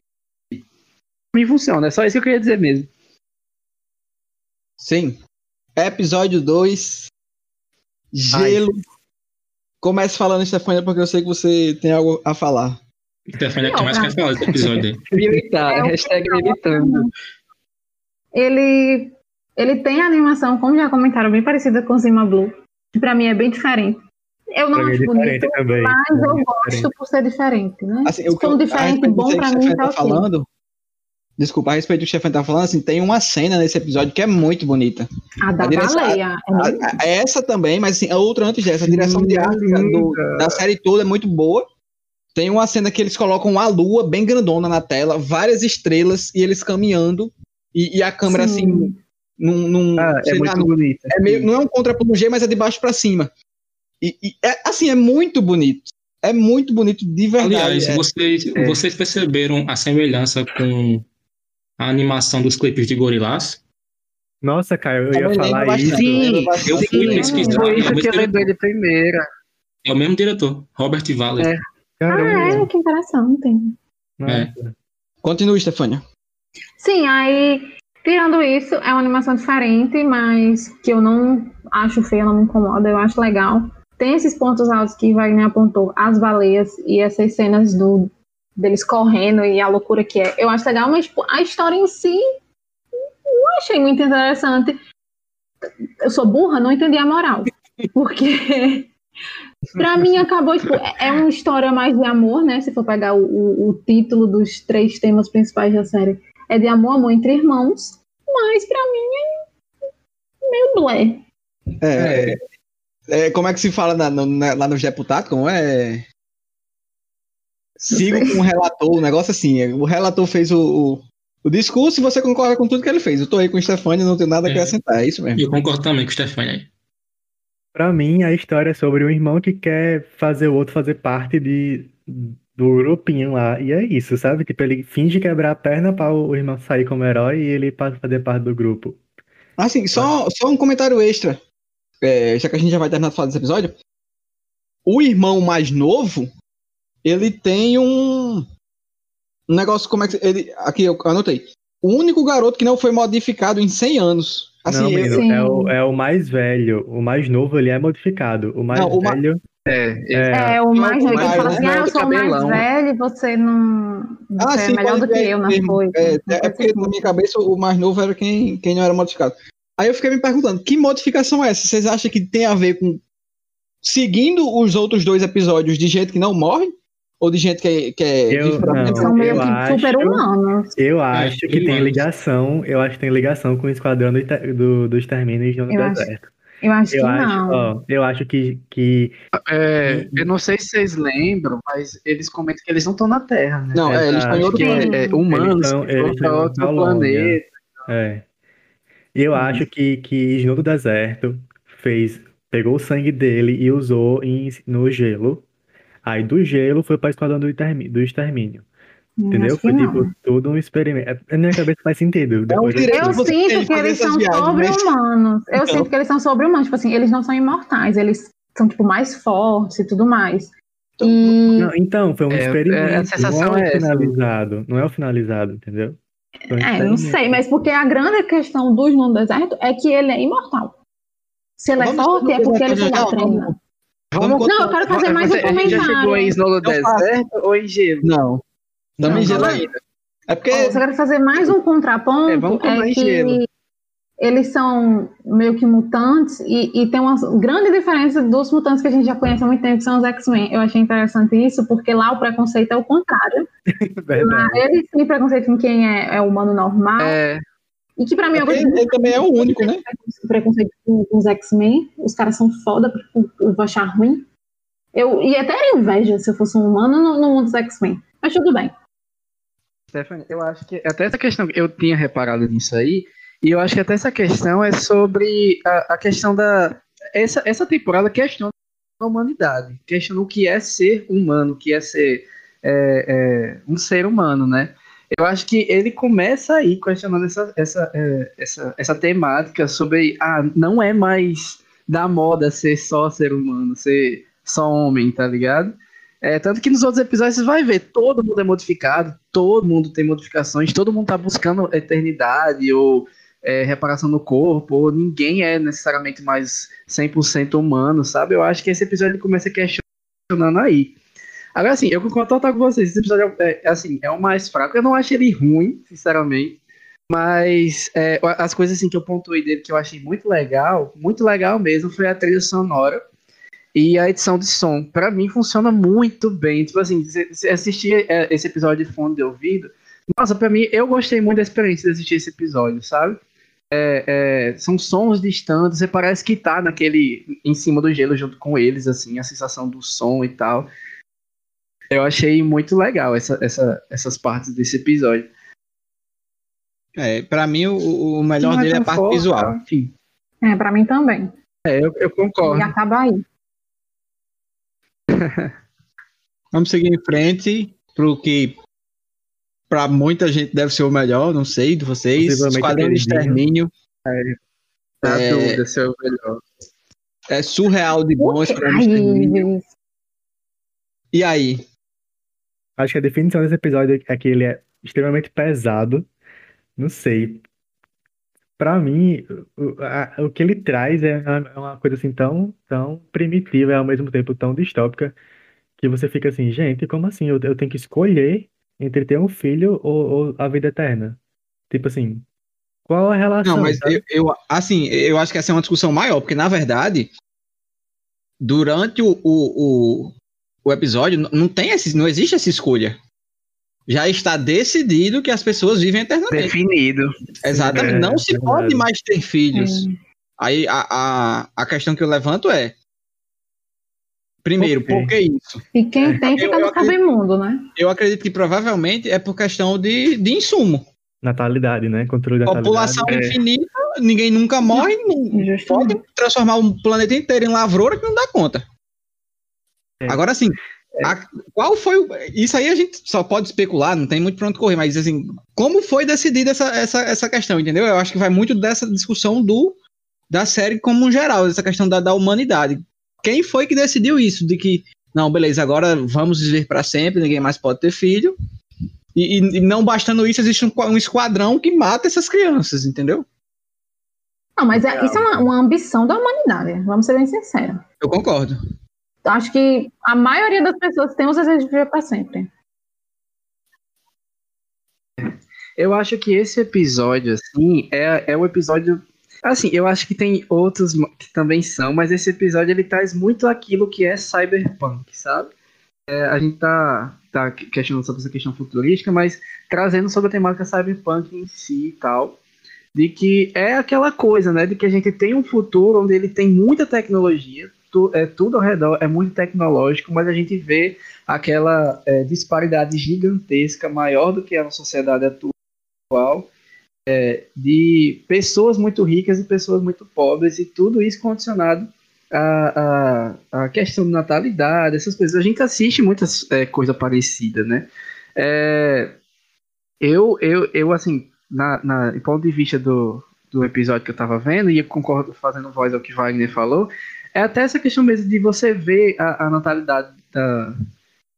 Mim funciona, é só isso que eu queria dizer mesmo. Sim. Episódio 2. Gelo. Comece falando, Stefania, porque eu sei que você tem algo a falar. Stefania, o que mais quer falar desse episódio aí? [LAUGHS] Militar, É hashtag militando. ele, ele tem animação, como já comentaram, bem parecida com Zima Blue, que pra mim é bem diferente. Eu não é acho diferente bonito, também. mas Pra mim eu é gosto diferente. por ser diferente, né? Assim, que eu- a diferente bom pra que mim, tá tá ok. falando. Desculpa, a respeito do que o Stefan tá falando, assim, tem uma cena nesse episódio que é muito bonita. A da A direção- baleia. é muito- A- a- essa também, mas assim, a outra antes dessa. A direção de arte do- da série toda é muito boa. Tem uma cena que eles colocam uma lua bem grandona na tela, várias estrelas e eles caminhando. E, e a câmera, Sim. assim, num. num Ah, é lá, muito num- bonita. é meio, não é um contra plano G, mas é de baixo pra cima. E, e é, assim, é muito bonito. É muito bonito de verdade. Aliás, É, vocês, é. vocês perceberam a semelhança com a animação dos clipes de Gorillaz? Nossa, cara, eu ia também falar lembra isso. bastante, Sim, bastante. Eu fui Sim, pesquisar. Foi é o isso que eu lembrei de primeira. É o mesmo diretor, Robert Valler. É. Caramba. Ah, é, que interessante. Nossa. Continue, Stefania. Sim, aí, tirando isso, é uma animação diferente, mas que eu não acho feia, não me incomoda, eu acho legal. Tem esses pontos altos que Wagner apontou, as baleias e essas cenas do deles correndo e a loucura que é. Eu acho legal, mas tipo, a história em si não achei muito interessante. Eu sou burra, não entendi a moral. Porque pra mim acabou, tipo, é é uma história mais de amor, né? Se for pegar o, o- o título dos três temas principais da série, é de amor, amor entre irmãos, mas pra mim é meio blé. É, é, como é que se fala na- no- na- lá nos deputados? Como é? Sigo com o relator, um negócio assim. O relator fez o, o, o discurso e você concorda com tudo que ele fez. Eu tô aí com o Stefania, não tenho nada a É. acrescentar, é isso mesmo. E eu concordo também com o Stefania aí. Pra mim, a história é sobre um irmão que quer fazer o outro fazer parte de, do grupinho lá. E é isso, sabe? Tipo, ele finge quebrar a perna para o irmão sair como herói e ele passa a fazer parte do grupo. Assim, só, só um comentário extra. É, já que a gente já vai terminar de falar desse episódio. O irmão mais novo, ele tem um, um negócio, como é que. Ele, aqui eu anotei. O único garoto que não foi modificado em 100 anos. Assim, Não, menino, Sim. é o, é o mais velho. O mais novo, ele é modificado. O mais Não, o ma- velho É, é. É, o mais o mais fala assim, ah, eu sou o mais velho e você não... Você Ah, é sim, melhor do que ver eu nas mesmo. coisas. É, é coisa porque assim. na minha cabeça o mais novo era quem, quem não era modificado. Aí eu fiquei me perguntando, que modificação é essa? Vocês acham que tem a ver com seguindo os outros dois episódios de gente que não morre? Ou de gente que é, que é Eu- não. São meio eu que acho- super-humanos. Eu acho que tem humanos. ligação. Eu acho que tem ligação com o Esquadrão do, do, dos Termínios no Eu acho deserto. Eu acho que Eu acho, não. ó, eu acho que, que é, eu não sei se vocês lembram, mas eles comentam que eles não estão na Terra, né? Não, é, eles estão em outro que planeta. é, é, humanos Eles tão- que foram eles pra tão em outro planeta. É. Eu acho que, que Snow do Deserto fez, pegou o sangue dele e usou em- no gelo. Aí do gelo foi para Esquadrão do, Extermi- do Extermínio. Entendeu? Foi não. tipo tudo um experimento. É, Na minha cabeça faz sentido. É um eu- sinto que eles são mas- sobre-humanos. Eu Então. sinto que eles são sobre-humanos. Tipo assim, eles não são imortais. Eles são, tipo, mais fortes e tudo mais. Então, E Não, então, foi um É, experimento. é, a sensação não é, o é finalizado. Não é o finalizado, entendeu? Um É, não sei, mas porque a grande questão do no deserto é que ele é imortal. Se ele é forte, é porque ele foi não, lá. Vamos Não, eu quero fazer mais um gente já chegou comentário. em Snow do Eu faço. Deserto ou em gelo? Não. Também Não, gelo ainda. É porque. Ó, Você quer fazer mais um contraponto? É, vamos é em que gelo. eles são meio que mutantes e, e tem uma grande diferença dos mutantes que a gente já conhece há muito tempo, que são os X-Men. Eu achei interessante isso, porque lá o preconceito é o contrário. [LAUGHS] Verdade. Eles têm preconceito com quem é, é humano normal. É, E que pra mim eu ele, gostei ele também é o único, né? preconceito com, os X-Men. Os caras são foda, eu, vou achar ruim. Eu ia até inveja se eu fosse um humano no, no mundo dos X-Men. Mas tudo bem. Stephanie, eu acho que até essa questão, eu tinha reparado nisso aí, e eu acho que até essa questão é sobre a, a questão da. Essa, essa temporada questiona a humanidade, questiona o que é ser humano, o que é ser é, é, um ser humano, né? Eu acho que ele começa aí questionando essa, essa, é, essa, essa temática sobre ah, não é mais da moda ser só ser humano, ser só homem, tá ligado? É, tanto que nos outros episódios você vai ver, todo mundo é modificado, todo mundo tem modificações, todo mundo tá buscando eternidade ou é, reparação no corpo, ou ninguém é necessariamente mais 100% humano, sabe? Eu acho que esse episódio começa questionando aí. Agora, assim, eu concordo total com vocês, esse episódio é, é, assim, é o mais fraco, eu não acho ele ruim, sinceramente, mas é, as coisas assim, que eu pontuei dele que eu achei muito legal, muito legal mesmo, foi a trilha sonora, e a edição de som, pra mim, funciona muito bem. Tipo assim, assistir é, esse episódio de fone de ouvido, nossa, pra mim, eu gostei muito da experiência de assistir esse episódio, sabe? É, é, são sons distantes, você parece que tá naquele, em cima do gelo junto com eles, assim, a sensação do som e tal. Eu achei muito legal essa, essa, essas partes desse episódio. É, pra mim, o, o melhor Não é dele é a parte forte, visual. Enfim, É, pra mim também. é, eu, eu concordo. E acaba aí. [LAUGHS] Vamos seguir em frente pro que pra muita gente deve ser o melhor, não sei, de vocês. Esquadrão de Extermínio. Na É. dúvida se é o melhor. É surreal de bom Esquadrão de Extermínio. E aí? Acho que a definição desse episódio é que ele é extremamente pesado. Não sei. Pra mim, o, a- o que ele traz é uma, é uma coisa assim tão, tão primitiva e ao mesmo tempo tão distópica que você fica assim, gente, como assim? Eu, eu tenho que escolher entre ter um filho ou, ou a vida eterna? Tipo assim, qual a relação? Não, mas sabe? eu, eu, assim, eu acho que essa é uma discussão maior, porque na verdade, durante o, o, o, o episódio, não tem esse, não existe essa escolha. Já está decidido que as pessoas vivem eternamente. Definido. Exatamente. é, não se verdade. pode mais ter filhos. É. Aí a, a, a questão que eu levanto é: primeiro, Por que isso? E quem tem eu- fica eu no acredito- cabemundo, né? Eu acredito que provavelmente é por questão de, de insumo. Natalidade, né? Controle da População. É. infinita ninguém nunca morre, não Justamente. pode transformar o planeta inteiro em lavoura que não dá conta. É. Agora, assim, a- qual foi o. Isso aí a gente só pode especular, não tem muito pra onde correr, mas assim, como foi decidida essa, essa, essa questão, entendeu? Eu acho que vai muito dessa discussão do da série como um geral, essa questão da, da humanidade. Quem foi que decidiu isso? De que, não, beleza, agora vamos viver pra sempre, ninguém mais pode ter filho. E, e- e não bastando isso, existe um, um esquadrão que mata essas crianças, entendeu? Não, mas é- isso é uma, uma ambição da humanidade, vamos ser bem sinceros. Eu concordo. Acho que a maioria das pessoas tem os desejos de viver para sempre. Eu acho que esse episódio, assim, é, é um episódio. Assim, eu acho que tem outros que também são, mas esse episódio ele traz muito aquilo que é cyberpunk, sabe? É, a gente tá, tá questionando sobre essa questão futurística, mas trazendo sobre a temática cyberpunk em si e tal. De que é aquela coisa, né? De que a gente tem um futuro onde ele tem muita tecnologia, tu- é, tudo ao redor é muito tecnológico, mas a gente vê aquela é, disparidade gigantesca, maior do que a sociedade atual, é, de pessoas muito ricas e pessoas muito pobres, e tudo isso condicionado à, à, à questão de natalidade, essas coisas. A gente assiste muitas é, coisa parecida, né? É, eu, eu, eu, assim, na, na, ponto de vista do, do episódio que eu tava vendo, e eu concordo fazendo voz ao que Wagner falou, é até essa questão mesmo de você ver a, a natalidade da,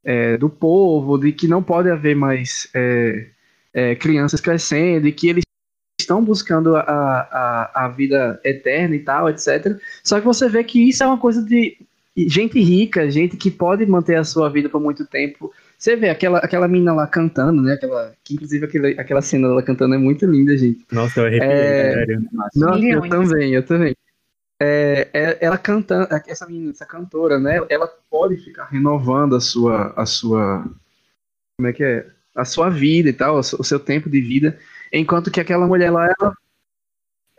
é, do povo, de que não pode haver mais é, é, crianças crescendo, e que eles estão buscando a, a, a vida eterna e tal, etc. Só que você vê que isso é uma coisa de gente rica, gente que pode manter a sua vida por muito tempo. Você vê aquela, aquela menina lá cantando, né? Aquela, que inclusive aquele, aquela cena dela cantando é muito linda, gente. Nossa, eu arrepiei, É, sério. Nossa, eu também, eu também. É, é- ela cantando, essa menina, essa cantora, né? Ela pode ficar renovando a sua, a sua, como é que é? A sua vida e tal, o seu tempo de vida, enquanto que aquela mulher lá, ela,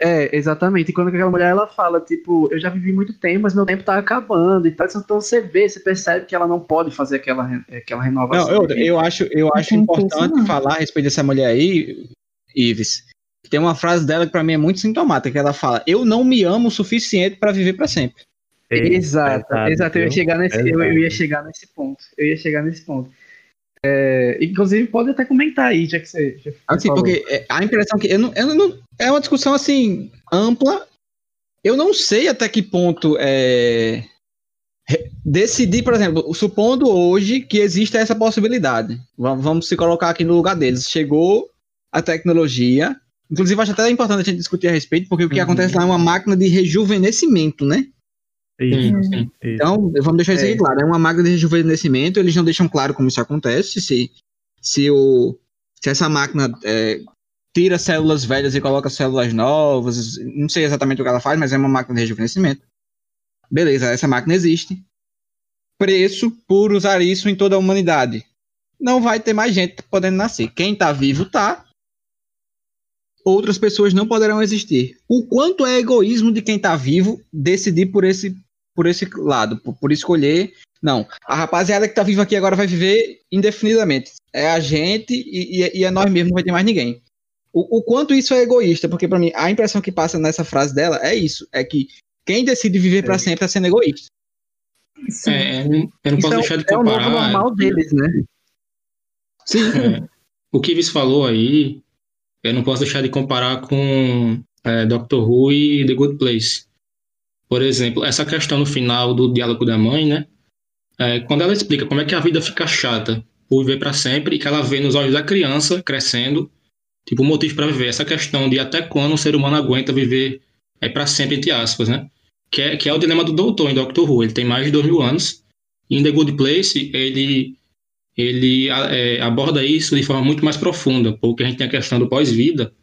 é, exatamente. Enquanto que aquela mulher ela fala, tipo, eu já vivi muito tempo, mas meu tempo tá acabando e tal. Então você vê, você percebe que ela não pode fazer aquela, re- aquela renovação. Não, eu, eu acho, eu acho importante falar a respeito dessa mulher aí, Ives. Tem uma frase dela que pra mim é muito sintomática, que ela fala: "Eu não me amo o suficiente pra viver pra sempre". Ei, Exato, pesado, exato. Eu ia chegar nesse, eu, eu ia chegar nesse ponto. Eu ia chegar nesse ponto. É, inclusive, pode até comentar aí, já que você. Já Assim, falou. porque é, a impressão que eu não, eu não- é uma discussão assim ampla. Eu não sei até que ponto é decidir, por exemplo, supondo hoje que existe essa possibilidade. Vamos, vamos se colocar aqui no lugar deles. Chegou a tecnologia. Inclusive, acho até importante a gente discutir a respeito, porque o que Uhum. acontece lá é uma máquina de rejuvenescimento, né? Isso, Sim, sim. isso. Então, vamos deixar isso É. aí claro. É uma máquina de rejuvenescimento, eles não deixam claro como isso acontece, se, se, o, se essa máquina é, tira células velhas e coloca células novas, não sei exatamente o que ela faz, mas é uma máquina de rejuvenescimento. Beleza, essa máquina existe. Preço por usar isso em toda a humanidade. Não vai ter mais gente podendo nascer. Quem tá vivo tá. Outras pessoas não poderão existir. O quanto é egoísmo de quem tá vivo decidir por esse por esse lado, por, por escolher. Não, a rapaziada que tá viva aqui agora vai viver indefinidamente. É a gente e, e- e é nós mesmos, não vai ter mais ninguém. O, o quanto isso é egoísta, porque pra mim a impressão que passa nessa frase dela é isso, é que quem decide viver pra sempre tá sendo egoísta. Sim. É, eu não- posso é, o- deixar de é o novo comparar. normal deles, né? Sim, É, o que Ives falou aí, eu não posso deixar de comparar com é, Doctor Who e The Good Place. Por exemplo, essa questão no final do diálogo da mãe, né? É, quando ela explica como é que a vida fica chata por viver para sempre e que ela vê nos olhos da criança crescendo, tipo, o motivo para viver. Essa questão de até quando o ser humano aguenta viver é, para sempre, entre aspas, né? Que é, que é o dilema do doutor em Doctor Who. Ele tem mais de dois mil anos. E em The Good Place, ele ele é, aborda isso de forma muito mais profunda, porque a gente tem a questão do pós-vida,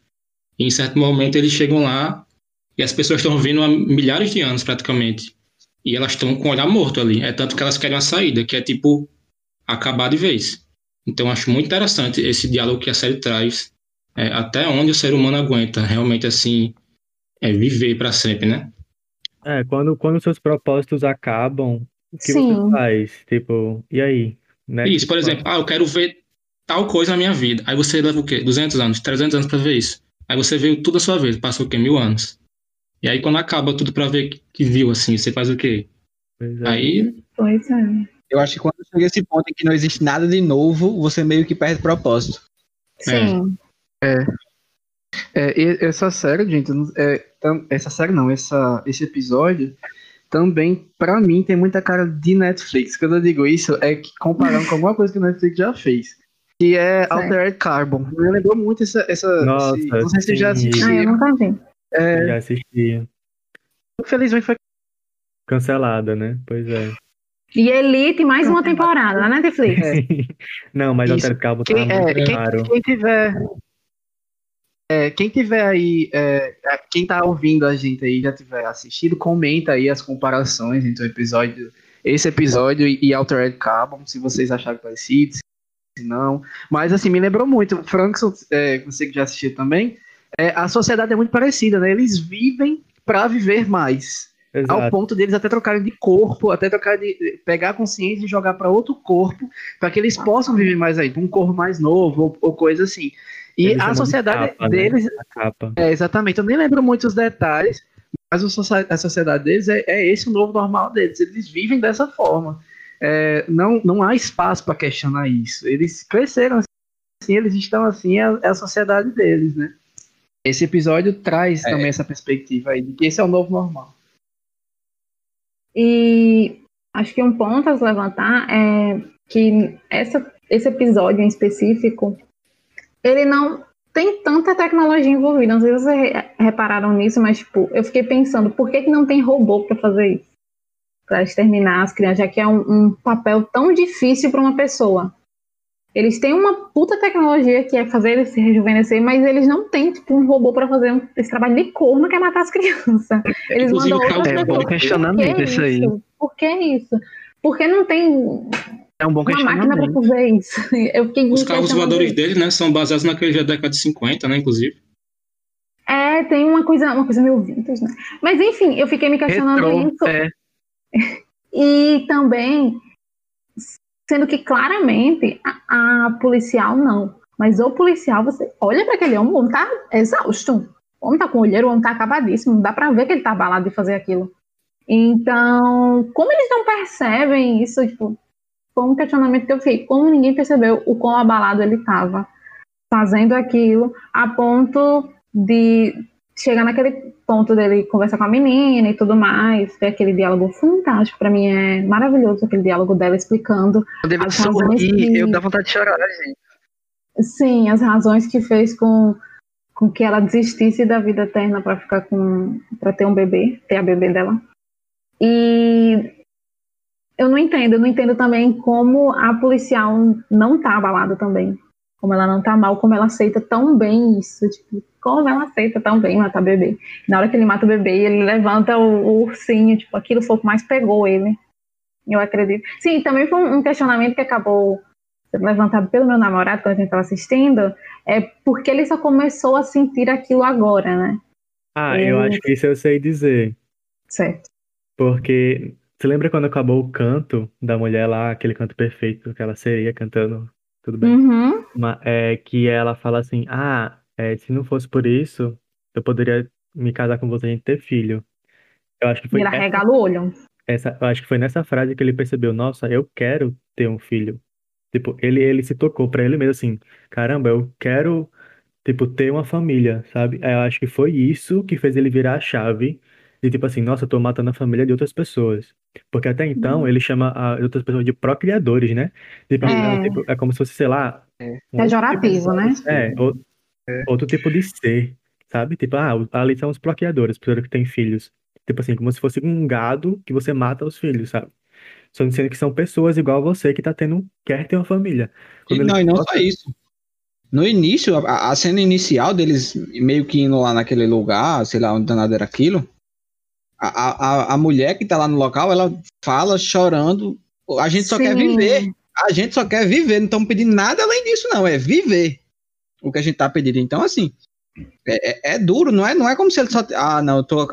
e em certo momento eles chegam lá e as pessoas estão vindo há milhares de anos praticamente, e elas estão com o olhar morto ali, é tanto que elas querem uma saída, que é tipo acabar de vez. Então acho muito interessante esse diálogo que a série traz, é, até onde o ser humano aguenta realmente assim é, viver para sempre, né? É, quando, quando seus propósitos acabam, o que Sim. você faz? Tipo, e aí? Né? Isso, por exemplo, ah, eu quero ver tal coisa na minha vida. Aí você leva o quê? 200 anos, 300 anos para ver isso. Aí você viu tudo a sua vez, passou o quê? Mil anos. E aí quando acaba tudo pra ver que viu, assim, você faz o quê? Pois é. Aí Pois é. Eu acho que quando chega esse ponto em que não existe nada de novo, você meio que perde propósito. Sim. É, e essa série, gente, é, essa série não, essa, esse episódio também, pra mim, tem muita cara de Netflix. Quando eu digo isso, é que comparando com alguma coisa que o Netflix já fez. Que é Altered Carbon. Me lembrou muito essa. essa Nossa, esse- não sei se vocês já sim. Ah, eu nunca vi. É, Já assisti. infelizmente foi Cancelada, né? Pois é. E Elite, mais uma temporada na Netflix. [LAUGHS] Não, mas Isso. Alter Cabo tá Quem, é, muito quem, caro. quem tiver. É, quem tiver aí, é, é, quem tá ouvindo a gente aí já tiver assistido, comenta aí as comparações entre o episódio, esse episódio e, e Altered Carbon, se vocês acharam parecido, se não. Mas assim, me lembrou muito, Frankson, é, você que já assistiu também, é, a sociedade é muito parecida, né? Eles vivem pra viver mais. Ao Exato. ponto deles até trocarem de corpo, até trocar de pegar a consciência e jogar para outro corpo, para que eles possam viver mais aí, pra um corpo mais novo ou, ou coisa assim. E Eles a sociedade capa, né? deles, A capa. é exatamente, eu nem lembro muito os detalhes, mas a sociedade deles é, é esse o novo normal deles. Eles vivem dessa forma. É, não, não há espaço para questionar isso. Eles cresceram assim, eles estão assim, é, é a sociedade deles, né? Esse episódio traz É. também essa perspectiva aí de que esse é o novo normal. E acho que um ponto a se levantar é que essa, esse episódio em específico, ele não tem tanta tecnologia envolvida. Não sei se vocês re- repararam nisso, mas tipo, eu fiquei pensando, por que, que não tem robô para fazer isso? Para exterminar as crianças, já que é um, um papel tão difícil para uma pessoa. Eles têm uma puta tecnologia que é fazer eles se rejuvenescer, mas eles não têm tipo, um robô para fazer um- esse trabalho de corno que é matar as crianças. [LAUGHS] Eles Inclusive, mandam outras É, bom pessoas. Por questionamento que isso aí. Por que isso? Porque não tem É um bom uma máquina para questionamento. fazer isso. [LAUGHS] Eu fiquei os carros voadores dele, né, são baseados naquele da década de 50, né, inclusive. É, tem uma coisa, uma coisa meio vintage, né? Mas enfim, eu fiquei me questionando Retrô, isso. é, [LAUGHS] E também, sendo que claramente a, a policial não. Mas o policial, você olha para aquele homem, o homem tá exausto. O homem tá com olheiro, o homem tá acabadíssimo. Não dá para ver que ele tá abalado de fazer aquilo. Então, como eles não percebem isso? Tipo, foi um questionamento que eu fiquei. Como ninguém percebeu o quão abalado ele tava fazendo aquilo, a ponto de chegar naquele ponto dele conversar com a menina e tudo mais, ter aquele diálogo fantástico, pra mim é maravilhoso aquele diálogo dela explicando, As razões sorri, que- eu dá vontade de chorar, gente. sim, as razões que fez com, com que ela desistisse da vida eterna pra ficar com, para ter um bebê, ter a bebê dela. E eu não entendo, eu não entendo também como a policial não tá abalada também. Como ela não tá mal, como ela aceita tão bem isso. Tipo, como ela aceita tão bem matar bebê. Na hora que ele mata o bebê, ele levanta o, o ursinho, tipo, aquilo foi o que mais pegou ele. Eu acredito. Sim, também foi um questionamento que acabou sendo levantado pelo meu namorado quando a gente estava assistindo. É porque ele só começou a sentir aquilo agora, né? Ah, eu Eu- acho que isso eu sei dizer. Certo. Porque você lembra quando acabou o canto da mulher lá, aquele canto perfeito, aquela sereia cantando, tudo bem? Uhum. É, que ela fala assim: Ah, é, se não fosse por isso, eu poderia me casar com você e ter filho. Eu acho que E foi ele essa, arregala o olho. essa- eu acho que foi nessa frase que ele percebeu: Nossa, eu quero ter um filho. Tipo, ele, ele se tocou pra ele mesmo assim: Caramba, eu quero, tipo, ter uma família, sabe? Aí Eu acho que foi isso que fez ele virar a chave. De tipo assim, nossa, eu tô matando a família de outras pessoas. Porque até então ele chama a outras pessoas de procriadores, né? Tipo, É. é, tipo, é como se fosse, sei lá, um outro tipo Pejorativo, né? é, ou- outro tipo de ser, sabe? Tipo, ah, ali são os procriadores, pessoas que têm filhos. Tipo assim, como se fosse um gado que você mata os filhos, sabe? Só dizendo que são pessoas igual a você que tá tendo, quer ter uma família. E Quando não, e não só isso. No início, a, a cena inicial deles meio que indo lá naquele lugar, sei lá onde danado era aquilo, a, a, a mulher que tá lá no local, ela fala chorando, a gente só quer Sim. viver, a gente só quer viver, não estamos pedindo nada além disso não, é viver o que a gente tá pedindo. Então, assim, é, é- é duro, não é, não é como se ele só, ah, não, eu tô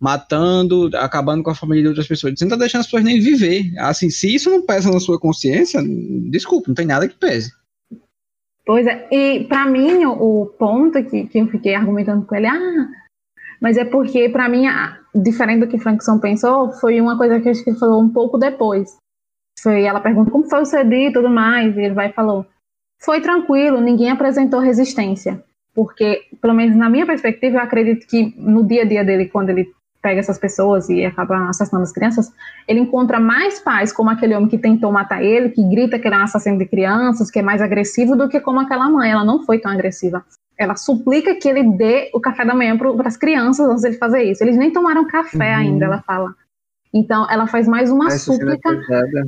matando, acabando com a família de outras pessoas, você não tá deixando as pessoas nem viver. Assim, se isso não pesa na sua consciência, desculpa, não tem nada que pese. Pois é, e para mim o, o ponto que, que eu fiquei argumentando com ele, ah, mas é porque para mim, diferente do que Frankson pensou, foi uma coisa que acho que ele falou um pouco depois. Foi, ela pergunta como foi o CD e tudo mais, e ele vai e falou, foi tranquilo, ninguém apresentou resistência. Porque, pelo menos na minha perspectiva, eu acredito que no dia a dia dele, quando ele pega essas pessoas e acaba assassinando as crianças, ele encontra mais pais como aquele homem que tentou matar ele, que grita que ele é um assassino de crianças, que é mais agressivo do que como aquela mãe. Ela não foi tão agressiva. Ela suplica que ele dê o café da manhã para as crianças antes de fazer isso. Eles nem tomaram café uhum. ainda, ela fala. Então, ela faz mais uma Essa súplica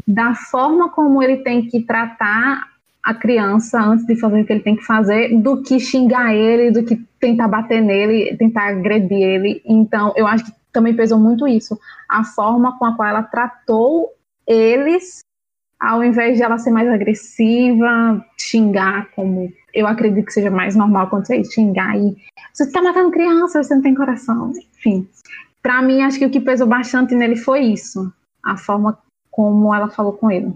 da forma como ele tem que tratar a criança antes de fazer o que ele tem que fazer, do que xingar ele, do que tentar bater nele, tentar agredir ele. Então, eu acho que também pesou muito isso. A forma com a qual ela tratou eles, ao invés de ela ser mais agressiva, xingar, como eu acredito que seja mais normal acontecer isso, xingar e você está matando criança, você não tem coração. Enfim, para mim, acho que o que pesou bastante nele foi isso, a forma como ela falou com ele.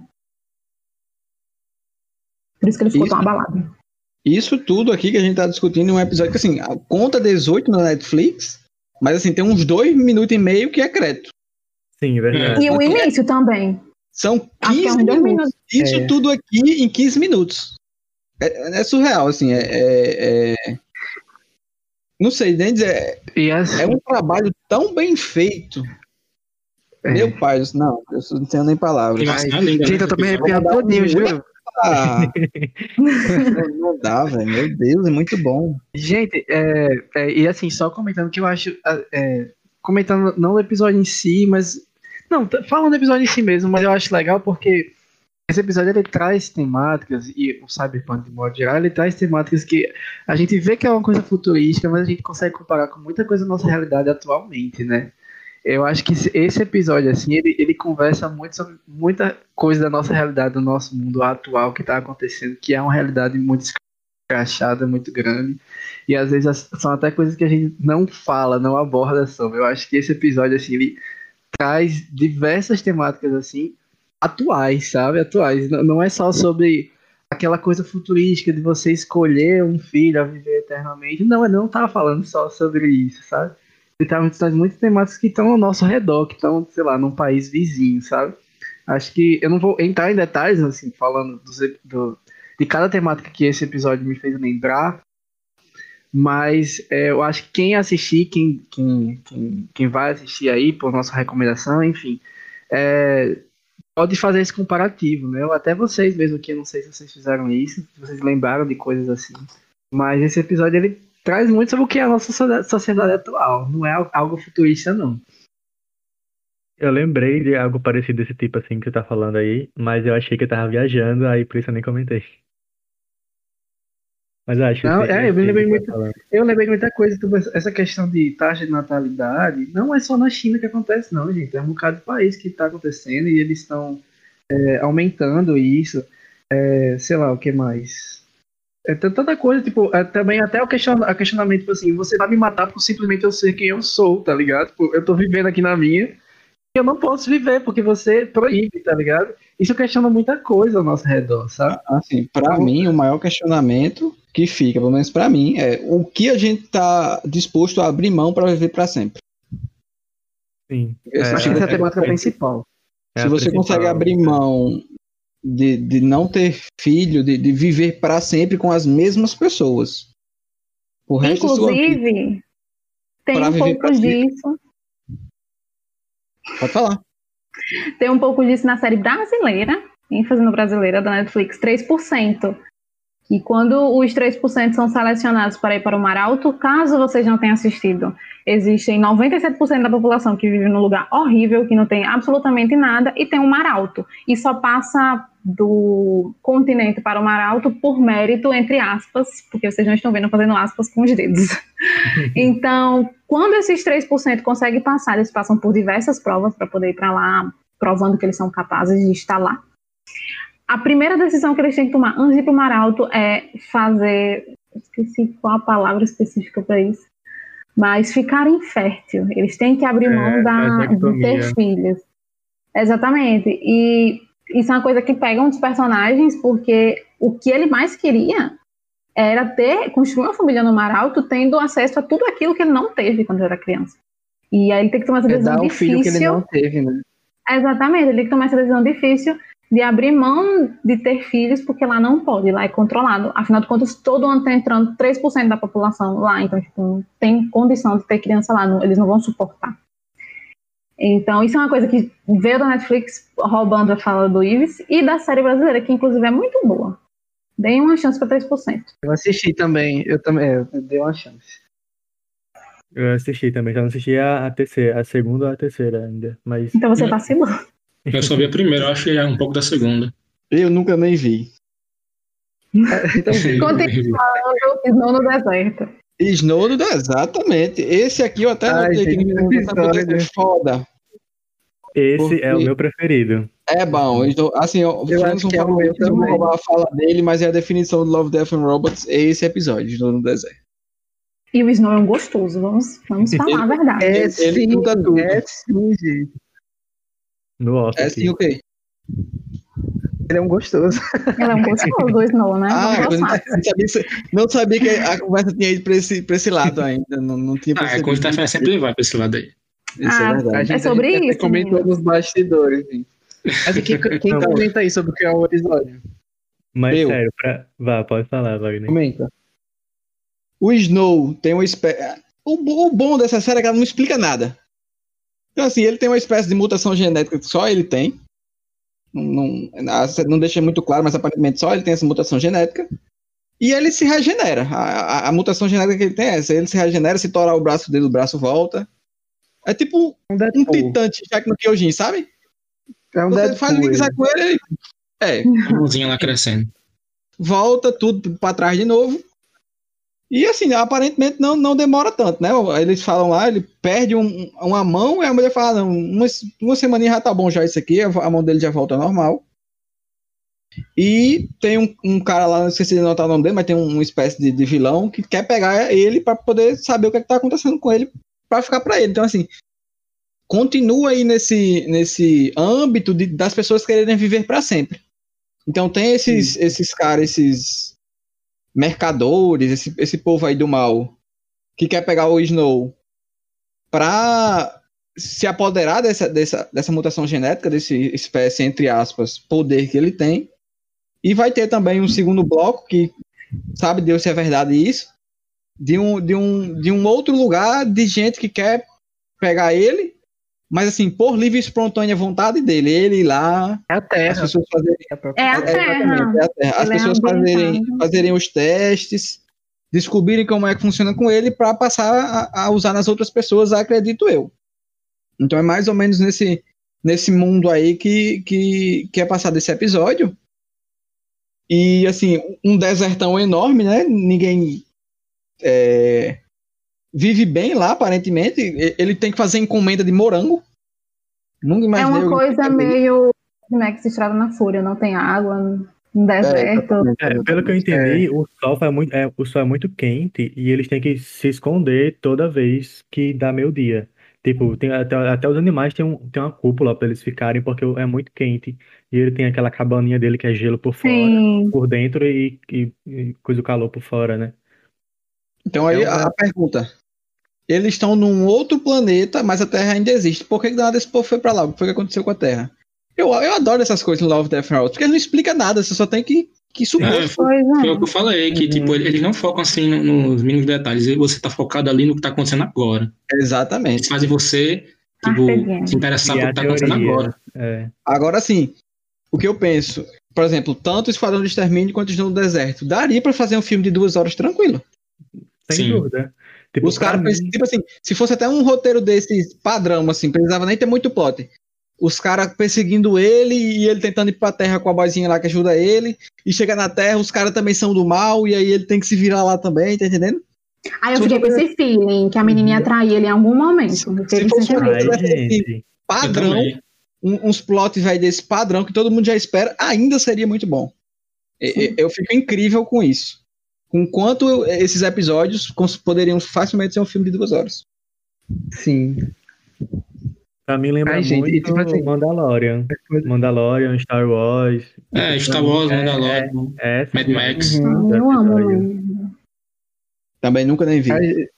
Por isso que ele ficou isso, tão abalado. Isso tudo aqui que a gente tá discutindo em um episódio que, assim, conta 18 na Netflix, mas assim, tem uns dois minutos e meio que é crédito. Sim, é verdade. E o início também. São 15 é minutos. minutos. Isso é. tudo aqui em 15 minutos. É, é surreal, assim, é, é, é... Não sei, nem dizer. É um trabalho tão bem feito. Meu pai, não, eu não tenho nem palavras. Gente, eu tô me arrepiando todinho, juro. Ah, não dá, velho. Meu Deus, é muito bom. Gente, é, é, e assim, só comentando que eu acho. É, comentando não o episódio em si, mas. Não, falando do episódio em si mesmo, mas eu acho legal porque esse episódio ele traz temáticas, e o Cyberpunk de modo geral, ele traz temáticas que a gente vê que é uma coisa futurística, mas a gente consegue comparar com muita coisa da nossa realidade atualmente, né? Eu acho que esse episódio, assim, ele, ele conversa muito sobre muita coisa da nossa realidade, do nosso mundo atual que está acontecendo, que é uma realidade muito escrachada, muito grande. E às vezes são até coisas que a gente não fala, não aborda sobre. Eu acho que esse episódio, assim, ele traz diversas temáticas, assim, atuais, sabe? Atuais. Não, não é só sobre aquela coisa futurística de você escolher um filho a viver eternamente. Não, eu não tava falando só sobre isso, sabe? ele tá muitas temáticas que estão ao nosso redor, que estão, sei lá, num país vizinho, sabe? Acho que eu não vou entrar em detalhes, assim, falando do, do, de cada temática que esse episódio me fez lembrar, mas é, eu acho que quem assistir, quem, quem, quem, quem vai assistir aí, por nossa recomendação, enfim, é, pode fazer esse comparativo, né? Até vocês mesmo, que eu não sei se vocês fizeram isso, se vocês lembraram de coisas assim. Mas esse episódio ele traz muito sobre o que é a nossa sociedade atual. Não é algo futurista, não. Eu lembrei de algo parecido desse tipo assim que você tá falando aí, mas eu achei que eu tava viajando, aí por isso eu nem comentei. Mas acho não, é, eu lembrei muito, eu lembrei muita coisa, tipo, essa questão de taxa de natalidade, não é só na China que acontece, não, gente. É um bocado de país que está acontecendo e eles estão é, aumentando isso. É, sei lá, o que mais? É tanta coisa, tipo, é, também até o question, a questionamento, tipo assim, você vai me matar por simplesmente eu ser quem eu sou, tá ligado? Tipo, eu tô vivendo aqui na minha e eu não posso viver porque você proíbe, tá ligado? Isso questiona muita coisa ao nosso redor, sabe? Assim, pra então, mim, o maior questionamento que fica, pelo menos pra mim, é o que a gente tá disposto a abrir mão para viver para sempre. Sim. É, acho que essa é a temática é, principal. Se você consegue abrir mão de, de não ter filho, de, de viver para sempre com as mesmas pessoas. O resto Inclusive, tem um pouco disso. Pode falar. Tem um pouco disso na série brasileira, ênfase no brasileira da Netflix, 3%. E quando os 3% são selecionados para ir para o Mar Alto, caso vocês não tenham assistido, existem 97% da população que vive num lugar horrível, que não tem absolutamente nada, e tem um Mar Alto. E só passa do continente para o Mar Alto por mérito, entre aspas, porque vocês não estão vendo fazendo aspas com os dedos. [LAUGHS] então, quando esses 3% conseguem passar, eles passam por diversas provas para poder ir para lá, provando que eles são capazes de estar lá a primeira decisão que eles têm que tomar antes de ir para o Mar Alto é fazer. Esqueci qual a palavra específica para isso. Mas ficar infértil. Eles têm que abrir mão é, da, de ter filhos. Exatamente. E isso é uma coisa que pega um dos personagens, porque o que ele mais queria era ter, construir uma família no Maralto tendo acesso a tudo aquilo que ele não teve quando era criança. E aí ele tem que tomar essa É decisão dar o difícil. filho que ele não teve, né? Exatamente, ele tem que tomar essa decisão difícil de abrir mão de ter filhos, porque lá não pode, lá é controlado. Afinal de contas, todo ano está entrando 3% da população lá, então tipo, não tem condição de ter criança lá, não- eles não vão suportar. Então, isso é uma coisa que veio da Netflix roubando a fala do Ives e da série brasileira, que inclusive é muito boa. Deem uma chance para 3%. Eu assisti também, eu também, é, eu dei uma chance. Eu assisti também, só não assisti a, a terceira, a segunda ou a terceira ainda. Mas Então você vacilou. Eu só vi a primeira, eu achei um pouco da segunda. Eu nunca nem vi. Então, [LAUGHS] Continue falando Snow no deserto. Snow no exatamente. Esse aqui eu até Ai, notei que que ser episódio. foda. esse é o Porque- meu preferido. É bom. Então, assim, eu, Eu acho que é o meu eu vou também. roubar a fala dele, mas é a definição do Love, Death and Robots é esse episódio, Snow no deserto. E o Snow é um gostoso, vamos, vamos falar a verdade. É Ele- ele sim, é tudo. é sim, gente. No off. É assim o quê? Ele é um gostoso. Ele é um gostoso, o Snow, né? Ah, não, sabia, que- não sabia que a conversa tinha ido pra esse, pra esse lado ainda. Não, não tinha Ah, é percebido. quando o Stefan sempre vai pra esse lado aí. Isso Ah, é verdade. É sobre a gente isso, comentou nos bastidores, gente. Mas aqui, quem Não. comenta aí sobre o que é o episódio? Mas Eu. sério, pra... vá, pode falar, Wagner. Comenta. O Snow tem uma espécie. O, o bom dessa série é que ela não explica nada. Então, assim, ele tem uma espécie de mutação genética que só ele tem. Não, não, não deixa muito claro, mas aparentemente só ele tem essa mutação genética. E ele se regenera. A, a- a mutação genética que ele tem é essa. Ele se regenera, se torar o braço dele, o braço volta. É tipo Um um titante Jack no Kyojin, sabe? É um Você faz o que quiser com ele, ele. É, A mãozinha lá crescendo. volta tudo pra trás de novo. E assim, aparentemente não, não demora tanto, né? Eles falam lá, ele perde um- uma mão e a mulher fala, não, uma, uma semaninha já tá bom já isso aqui, a mão dele já volta normal. E tem um, um cara lá, não esqueci de anotar o nome dele, mas tem um- uma espécie de, de vilão que quer pegar ele pra poder saber o que, é que tá acontecendo com ele pra ficar pra ele. Então, assim, continua aí nesse, nesse âmbito de- das pessoas quererem viver pra sempre. Então tem esses, esses caras, esses mercadores, esse, esse povo aí do mal, que quer pegar o Snow pra se apoderar dessa, dessa, dessa mutação genética, desse espécie, entre aspas, poder que ele tem. E vai ter também um segundo bloco, que sabe Deus se é verdade isso, de um, de um, de um outro lugar de gente que quer pegar ele, mas assim, por livre e espontânea vontade dele, ele ir lá, É a as Terra. pessoas fazerem É a é, Terra. é a Terra. As Ele é pessoas ambientado. fazerem, fazerem os testes, descobrirem como é que funciona com ele para passar a, a usar nas outras pessoas, acredito eu. Então é mais ou menos nesse, nesse mundo aí que, que, que é passado esse episódio. E assim, um desertão enorme, né? Ninguém é, vive bem lá, aparentemente. Ele tem que fazer encomenda de morango. Nunca É imaginei. uma alguém coisa meio Max Estrada na Fúria, não tem água, um deserto. exatamente, É, pelo que eu entendi, o sol é muito, é, o sol é muito quente e eles têm que se esconder toda vez que dá meio-dia. Tipo, tem, até, até os animais têm, um, tem uma cúpula para eles ficarem porque é muito quente. E ele tem aquela cabaninha dele que é gelo por fora, Sim. por dentro e, e, e coisa o calor por fora, né? Então aí É uma- a pergunta. Eles estão num outro planeta, mas a Terra ainda existe. Por que nada desse povo foi pra lá? O que foi que aconteceu com a Terra? Eu, eu adoro essas coisas no Love, Death and Robots, porque não explica nada, você só tem que, que supor. É, Foi é. o que eu falei, que Uhum. tipo, eles não focam assim no- nos mínimos detalhes. e Você tá focado ali no que tá acontecendo agora. Eles Exatamente. fazem você, tipo, Carpe se interessar pelo que tá acontecendo agora. É. Agora sim, o que eu penso, por exemplo, tanto o Esquadrão de Extermínio quanto o Snow no Deserto, daria pra fazer um filme de duas horas tranquilo. Sem Sim. dúvida. Tipo, Os caras, mim- tipo assim, se fosse até um roteiro desse padrão, assim, precisava nem ter muito plot. Os caras perseguindo ele e ele tentando ir pra terra com a boizinha lá que ajuda ele. E chega na terra, os caras também são do mal, e aí ele tem que se virar lá também, tá entendendo? Aí eu fiquei com esse feeling que a menininha ia trair ele em algum momento. Se- se ele fosse Ai. Eu Padrão, um- uns plot velho desse padrão que todo mundo já espera, ainda seria muito bom. Eu fico incrível com isso. Com quanto esses episódios poderiam facilmente ser um filme de duas horas. Sim. Pra mim lembra Ai, gente, muito e, tipo assim- Mandalorian. Mandalorian, Star Wars. É, Star Wars, É, Mandalorian, É, essa Mad Max. Uhum. Eu amo. Também nunca nem vi. Ai,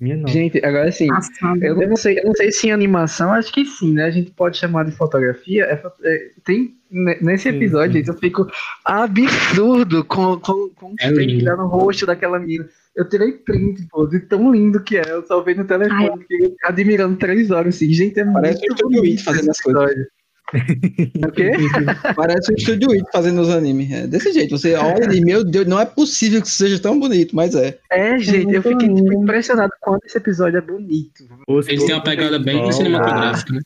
Minha nossa. gente, agora assim, Passado. eu não sei, eu não sei se em animação, acho que sim, né? A gente pode chamar de fotografia. É é, tem ne- nesse Sim, episódio, sim. gente, eu fico absurdo com, com, com o É que tem lindo. que dá no rosto daquela menina. Eu tirei print, pô, de tão lindo que é. Eu só vi no telefone, Ai. fiquei admirando três horas, assim. Gente, é Parece muito It fazendo as coisas. [LAUGHS] O quê? Parece o Estúdio It fazendo os animes. É desse jeito. Você olha e, meu Deus, não é possível que isso seja tão bonito, mas é. É, gente, eu fiquei tipo, impressionado quando esse episódio é bonito. Os Eles têm uma pegada bem sexual, cinematográfica, né?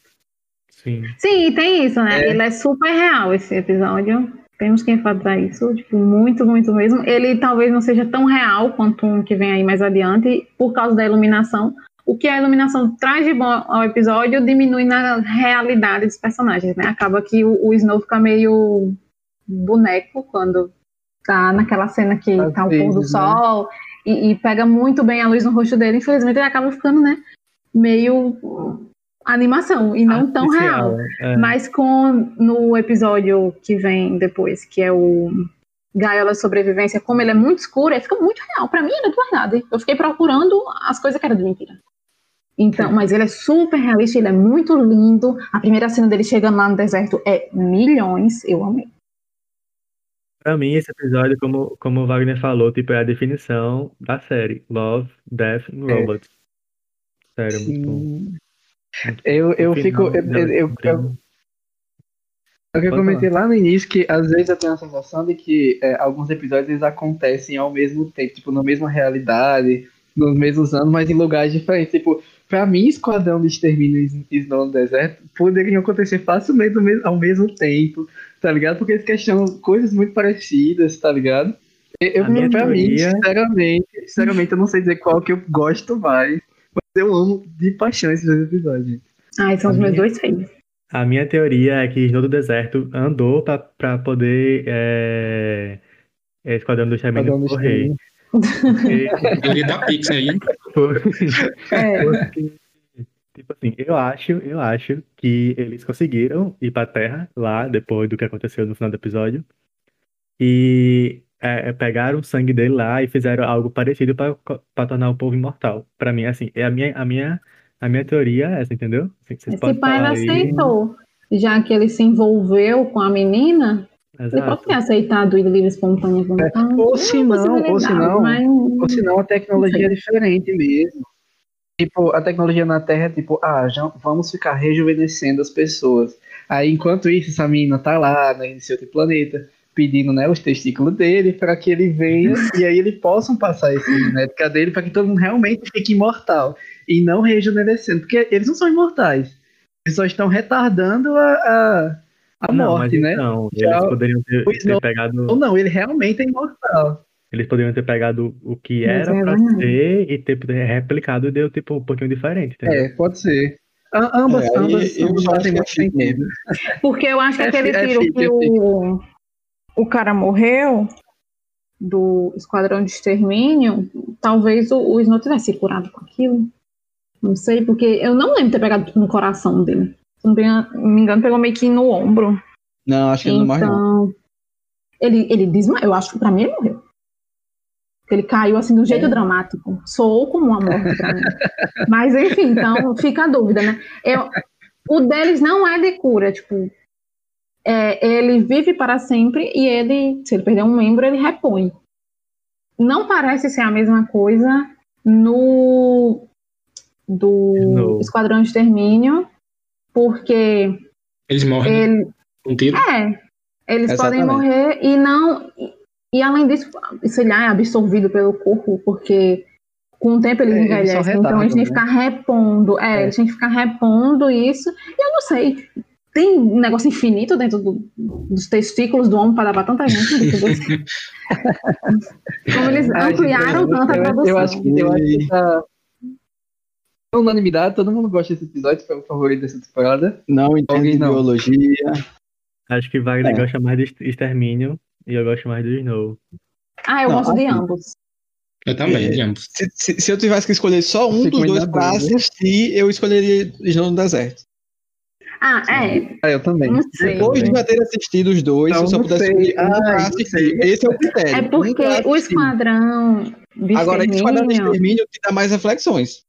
Sim. Sim, tem isso, né? É. Ele é super real, esse episódio. Temos que enfatizar isso, tipo, muito, muito mesmo. Ele talvez não seja tão real quanto um que vem aí mais adiante, por causa da iluminação. O que a iluminação traz de bom ao episódio diminui na realidade dos personagens, né? Acaba que o, o Snow fica meio boneco quando tá naquela cena que Às tá o pôr do né? sol e, e pega muito bem a luz no rosto dele. Infelizmente, ele acaba ficando, né? Meio animação e não tão real. Artificial, é. Mas com no episódio que vem depois, que é o Gaiola de Sobrevivência, como ele é muito escuro, ele fica muito real. Pra mim, é de verdade. Eu fiquei procurando as coisas que eram de mentira. Então, mas ele é super realista, ele é muito lindo. A primeira cena dele chegando lá no deserto é milhões. Eu amei. Pra mim, esse episódio, como, como o Wagner falou, tipo, é a definição da série. Love, Death and É. Robots. Sério, muito bom. Sim. Eu, eu fico. Eu, eu, eu. É o que eu Pode comentei lá no início que às vezes eu tenho a sensação de que é, alguns episódios eles acontecem ao mesmo tempo, tipo, na mesma realidade, nos mesmos anos, mas em lugares diferentes. Tipo, pra mim, Esquadrão de Extermínio e Snow no Deserto poderiam acontecer facilmente ao mesmo, tempo, tá ligado? Porque eles questionam coisas muito parecidas, tá ligado? Eu, A minha pra mim, teoria- sinceramente, sinceramente, eu não sei dizer qual que eu gosto mais, mas eu amo de paixão esses dois episódios. Ai, são os meus dois filhos. A minha teoria é que Snow do Deserto andou pra, pra poder é, é, Esquadrão do Extermínio correr. Teoria da Pixar aí. É. porque, tipo assim, eu acho, eu acho que eles conseguiram ir pra Terra lá, depois do que aconteceu no final do episódio, e é, é, pegaram o sangue dele lá e fizeram algo parecido pra pra tornar o povo imortal. Pra mim, assim, é a minha, a minha, a minha teoria é essa, entendeu? Assim, Esse pai ele aí. aceitou. Já que ele se envolveu com a menina, ele pode Exato. ter aceitado ir livre espontânea vontade. Ou É se uma não, ou se não, mas- Ou senão a tecnologia é diferente mesmo. Tipo, a tecnologia na Terra é tipo, ah, já vamos ficar rejuvenescendo as pessoas. Aí, enquanto isso, essa menina tá lá, né, nesse outro planeta, pedindo, né, os testículos dele para que ele venha e aí eles possam passar essa genética dele para que todo mundo realmente fique imortal e não rejuvenescendo, porque eles não são imortais. Eles só estão retardando a, a, a Não, mas morte, né? então, Já eles poderiam ter, ter Snow- pegado, Ou não, ele realmente é imortal. eles poderiam ter pegado o que Mas era é pra verdade. ser e ter replicado e deu tipo um pouquinho diferente, entendeu? É, pode ser. A- Ambas, É, ambas, eu ambas fazem é muito sentido. [LAUGHS] Porque eu acho que É aquele é tiro fique, que é o, o cara morreu do esquadrão de extermínio, talvez o, o Snow tivesse se curado com aquilo. Não sei, porque eu não lembro de ter pegado no coração dele. Se não me engano, pegou meio que no ombro. Não, acho que ele não morre, não. Então, ele, ele desmaiou. Eu acho que pra mim ele morreu. Ele caiu assim de um jeito dramático. Soou como uma morte pra mim. [LAUGHS] Mas enfim, então fica a dúvida, né? Eu, o deles não é de cura, tipo. é, ele vive para sempre e ele, se ele perder um membro, ele repõe. Não parece ser a mesma coisa no do Snow. Esquadrão de Extermínio, porque Eles morrem ele, com um tiro. é, eles podem Exatamente. morrer e não. E, além disso, sei lá, é absorvido pelo corpo, porque com o tempo eles É, eles envelhecem. Então eles têm que retardam, ficar repondo. É, É. eles têm que ficar repondo isso. E eu não sei. Tem um negócio infinito dentro do- dos testículos do homem para dar para tanta gente. [LAUGHS] [LAUGHS] Como eles Ah, gente, ampliaram a eu, produção. eu acho que, eu acho que tá. Unanimidade, todo mundo gosta desse episódio, foi o favorito dessa temporada. Não entendo de não. biologia. Acho que Wagner É. gosta mais de Extermínio e eu gosto mais do Snow. Ah, eu Não, gosto de ambos. Eu também, É. de ambos. Se, se- se eu tivesse que escolher só um dos dois pra dúvida. assistir, eu escolheria Snow no Deserto. Ah, é. Ah, eu também. Não sei. Depois de já ter assistido os dois, Não, se eu só pudesse escolher um pra não assistir. Esse é o critério. É um porque pra o. Esquadrão de Agora, esse Esquadrão de Extermínio... Extermínio te dá mais reflexões.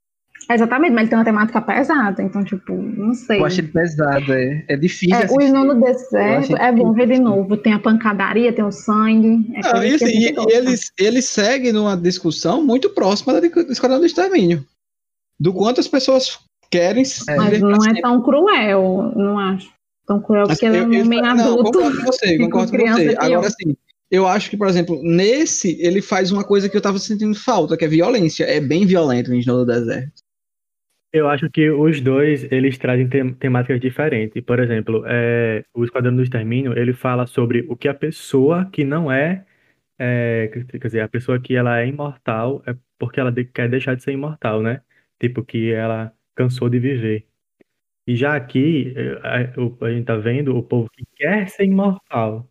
Exatamente, mas ele tem uma temática pesada, então, tipo, não sei. Eu acho ele pesado, é, é difícil. É, o do Eu Deserto achei é bom ver de novo. Tem a pancadaria, tem o sangue. É Não, e, a assim, e- e eles, eles seguem numa discussão muito próxima da de- do Extermínio. Do quanto as pessoas querem É. Mas não é tão cruel, não acho. Tão cruel Mas porque ele é um homem não, adulto. concordo com você, [LAUGHS] com concordo com criança você. é. Agora, assim, eu acho que, por exemplo, nesse, ele faz uma coisa que eu tava sentindo falta, que é violência. É bem violento em Snow do Deserto. Eu acho que os dois, eles trazem tem- temáticas diferentes. Por exemplo, é, o Esquadrão do Extermínio, ele fala sobre o que a pessoa que não é, é, quer quer dizer, a pessoa que ela é imortal é porque ela de- quer deixar de ser imortal, né? Tipo, que ela cansou de viver. E já aqui, é, a, o- a gente tá vendo o povo que quer ser imortal,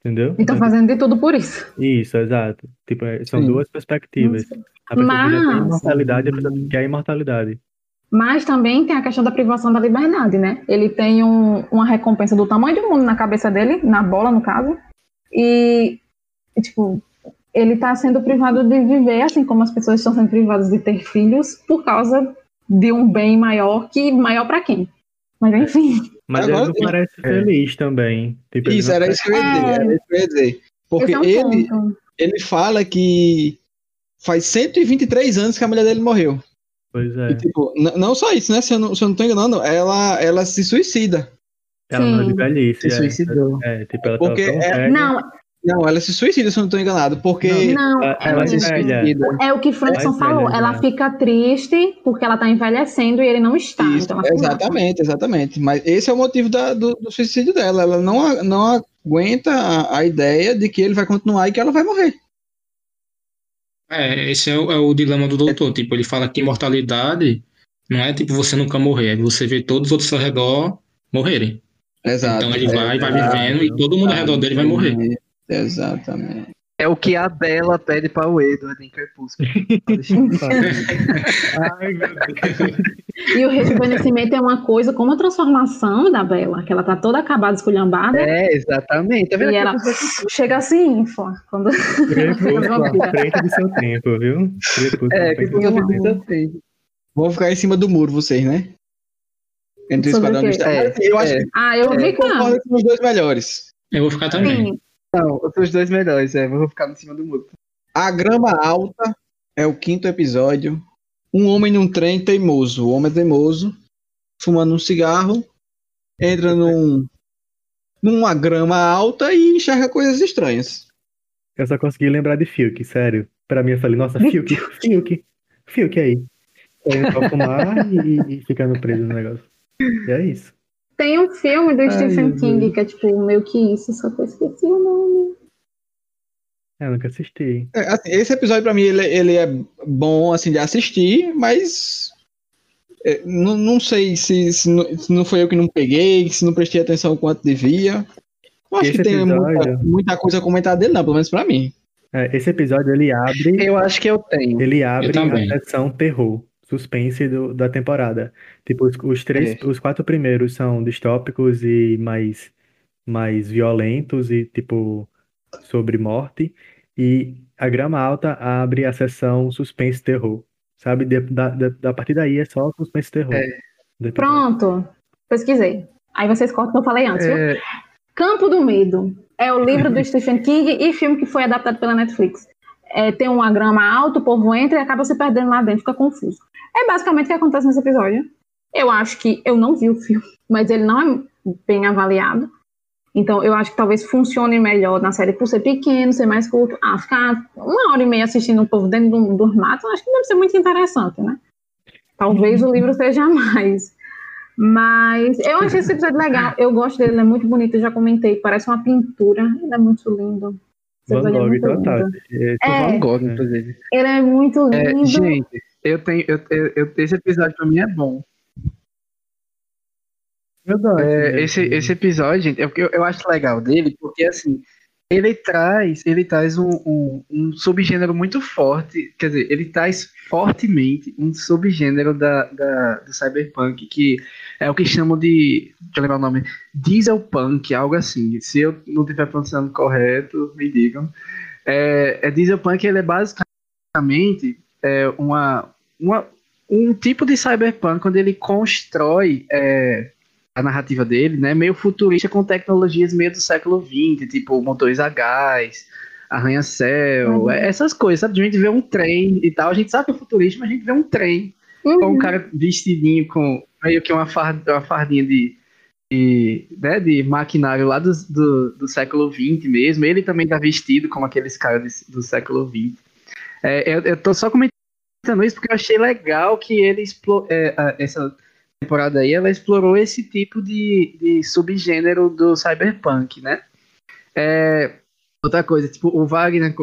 entendeu? E estão fazendo de tudo por isso. Isso, exato. Tipo, é, são Sim. duas perspectivas. A pessoa que já tem Mas- imortalidade e a pessoa que quer imortalidade. Mas também tem a questão da privação da liberdade, né? Ele tem um- uma recompensa do tamanho do mundo na cabeça dele, na bola, no caso. E, tipo, ele tá sendo privado de viver, assim como as pessoas estão sendo privadas de ter filhos, por causa de um bem maior, que maior pra quem? Mas enfim, Mas ele não parece feliz também. Tipo, Isso, era isso. É. Era isso que eu ia dizer. Porque é um ele, ponto. ele fala que faz 123 anos que a mulher dele morreu. Pois E, é. tipo, n- não só isso, né? Se eu não, se eu não tô enganando, ela, ela se suicida. Ela não é de Sim. velhice. Se é. suicidou. É, tipo, ela Porque tava tão é- velha. Não, Não, ela se suicida, se eu não tô enganado. Porque. não. Ela, Ela ela se é velha. suicida. É o que Frankson velha falou. Ela fica triste porque ela tá envelhecendo e ele não está. Isso, então ela se mata. exatamente, exatamente. Mas esse é o motivo da- do, do suicídio dela. Ela não, não aguenta a, a ideia de que ele vai continuar e que ela vai morrer. É, esse é o, é o dilema do doutor. Tipo, ele fala que imortalidade não é tipo você nunca morrer, é você ver todos os outros ao redor morrerem. Exato. Então ele vai, vai exato. vivendo e todo mundo ao redor dele vai morrer. Exatamente. É o que a Bela pede para o Edward em Crepúsculo. [LAUGHS] Ai, meu Deus. E o rejuvenescimento é uma coisa como a transformação da Bela, que ela tá toda acabada, esculhambada. é, exatamente. Tá? E ela chega assim, fo- quando Crepúsculo [LAUGHS] frente do seu tempo, viu? Crepúsculo É, do seu tempo. Vão ficar em cima do muro, vocês, né? Entre o Sobre Esquadrão o do quê? Estado. É, eu acho é. que Ah, eu eu vi claro. concordo com os dois melhores. Eu vou ficar também. Sim. Não, os seus dois melhores, é. Vou ficar em cima do muro. A Grama Alta é o quinto episódio. Um homem num trem teimoso. O homem é teimoso, fumando um cigarro, entra num, numa grama alta e enxerga coisas estranhas. Eu só consegui lembrar de Fiuk, sério. Pra mim, eu falei, nossa, Fiuk, Fiuk, Fiuk aí. Saindo pra fumar e, e ficando preso no negócio. E é isso. Tem um filme do Ai, Stephen King que é tipo meio que isso, só que eu esqueci o nome. É, eu nunca assisti. É, assim, esse episódio, pra mim, ele, ele é bom assim, de assistir, mas é, não, não sei se, se, não, se não foi eu que não peguei, se não prestei atenção o quanto devia. Eu acho Esse que tem muita, episódio- muita coisa a comentar dele, não, pelo menos pra mim. É, esse episódio, ele abre, Eu acho que eu tenho. ele abre a seção terror, suspense do- da temporada. Tipo, os, os três, É. os quatro primeiros são distópicos e mais, mais violentos e, tipo, sobre morte. E a Grama Alta abre a seção suspense terror. Sabe? De- da, da, da partir daí é só suspense terror. É. Do episódio. Pronto, pesquisei. Aí vocês cortam o que eu falei antes, viu? É, Campo do Medo é o livro do [LAUGHS] Stephen King e filme que foi adaptado pela Netflix. É, tem uma grama alta, o povo entra e acaba se perdendo lá dentro, fica confuso. É basicamente o que acontece nesse episódio. Eu acho que eu não vi o filme, [LAUGHS] mas ele não é bem avaliado. Então eu acho que talvez funcione melhor na série por ser pequeno, ser mais curto. Ah, ficar uma hora e meia assistindo o povo dentro do, do mato, acho que deve ser muito interessante, né? Talvez o livro seja [LAUGHS] mais. Mas eu achei esse episódio legal. Eu gosto dele, ele é muito bonito, eu já comentei. Parece uma pintura. Ele é muito lindo. Van episódio é Gogh muito total. lindo. Esse- É. Van Gogh, inclusive. Ele é muito É, lindo. gente, eu tenho. Eu, eu, eu- esse episódio pra mim é bom. Eu gosto É, esse, esse episódio, gente, é eu, eu acho legal dele, porque assim, ele traz, ele traz um, um, um, subgênero muito forte, quer dizer, ele traz fortemente um subgênero da, da, do cyberpunk, que é o que chamam de, deixa eu lembrar o nome, dieselpunk, algo assim. Se eu não estiver pronunciando correto, me digam. É, é dieselpunk, ele é basicamente é, uma, uma, um tipo de cyberpunk onde ele constrói é, a narrativa dele, né, meio futurista com tecnologias meio do século XX, tipo motores a gás, arranha-céu, uhum. essas coisas, sabe? A gente vê um trem e tal, a gente sabe que é futurista, mas a gente vê um trem uhum. com um cara vestidinho com meio que uma, farda, uma fardinha de, de, né, de maquinário lá do, do, do, século XX mesmo. Ele também tá vestido como aqueles caras do século XX. É, eu, eu tô só comentando isso porque eu achei legal que ele explorou, é, essa temporada aí, ela explorou esse tipo de, de subgênero do cyberpunk, né? É, outra coisa, tipo, o Wagner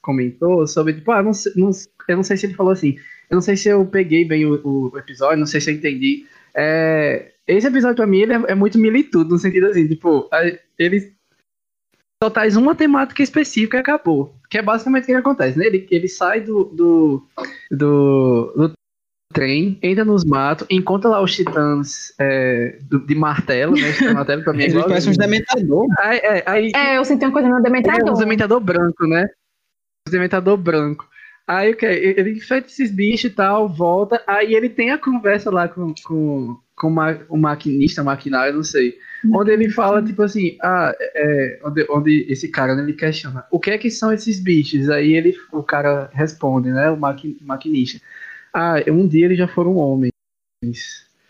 comentou sobre, tipo, ah, não, não, eu não sei se ele falou assim, eu não sei se eu peguei bem o, o episódio, não sei se eu entendi. É, esse episódio pra mim ele é, é, muito militudo, no sentido assim, tipo, ele só traz uma temática específica e acabou. Que é basicamente o que acontece, né? Ele, ele sai do, do, do, do trem, entra nos matos, encontra lá os titãs é, do, de martelo, né? De martelo pra mim é Ele parece uns dementador. Aí, é, aí, é, eu senti uma coisa no dementador. É, um dementador branco, né? Um dementador branco. Aí o que? Ele enfrenta esses bichos e tal, volta, aí ele tem a conversa lá com, com, com o maquinista, maquinário, não sei. Onde ele fala, tipo assim, ah, é, onde, onde esse cara né, ele questiona, o que é que são esses bichos? Aí ele, o cara responde, né? O maqui, maquinista ah, um dia eles já foram homens.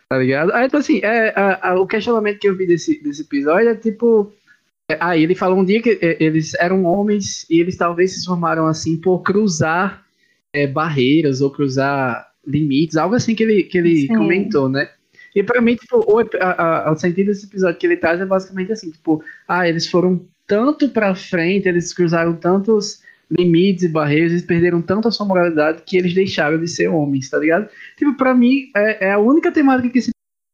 Tá ligado? Aí, tipo assim, é, a, a, o questionamento que eu vi desse, desse episódio é tipo. É, aí ele fala um dia que é, eles eram homens e eles talvez se formaram assim por cruzar é, barreiras ou cruzar limites, algo assim que ele, que ele comentou, né? E pra mim, tipo, o, a, a, o sentido desse episódio que ele traz é basicamente assim, tipo, ah, eles foram tanto pra frente, eles cruzaram tantos limites e barreiras, eles perderam tanto a sua moralidade que eles deixaram de ser homens, tá ligado? Tipo, pra mim, é, é a única temática que esse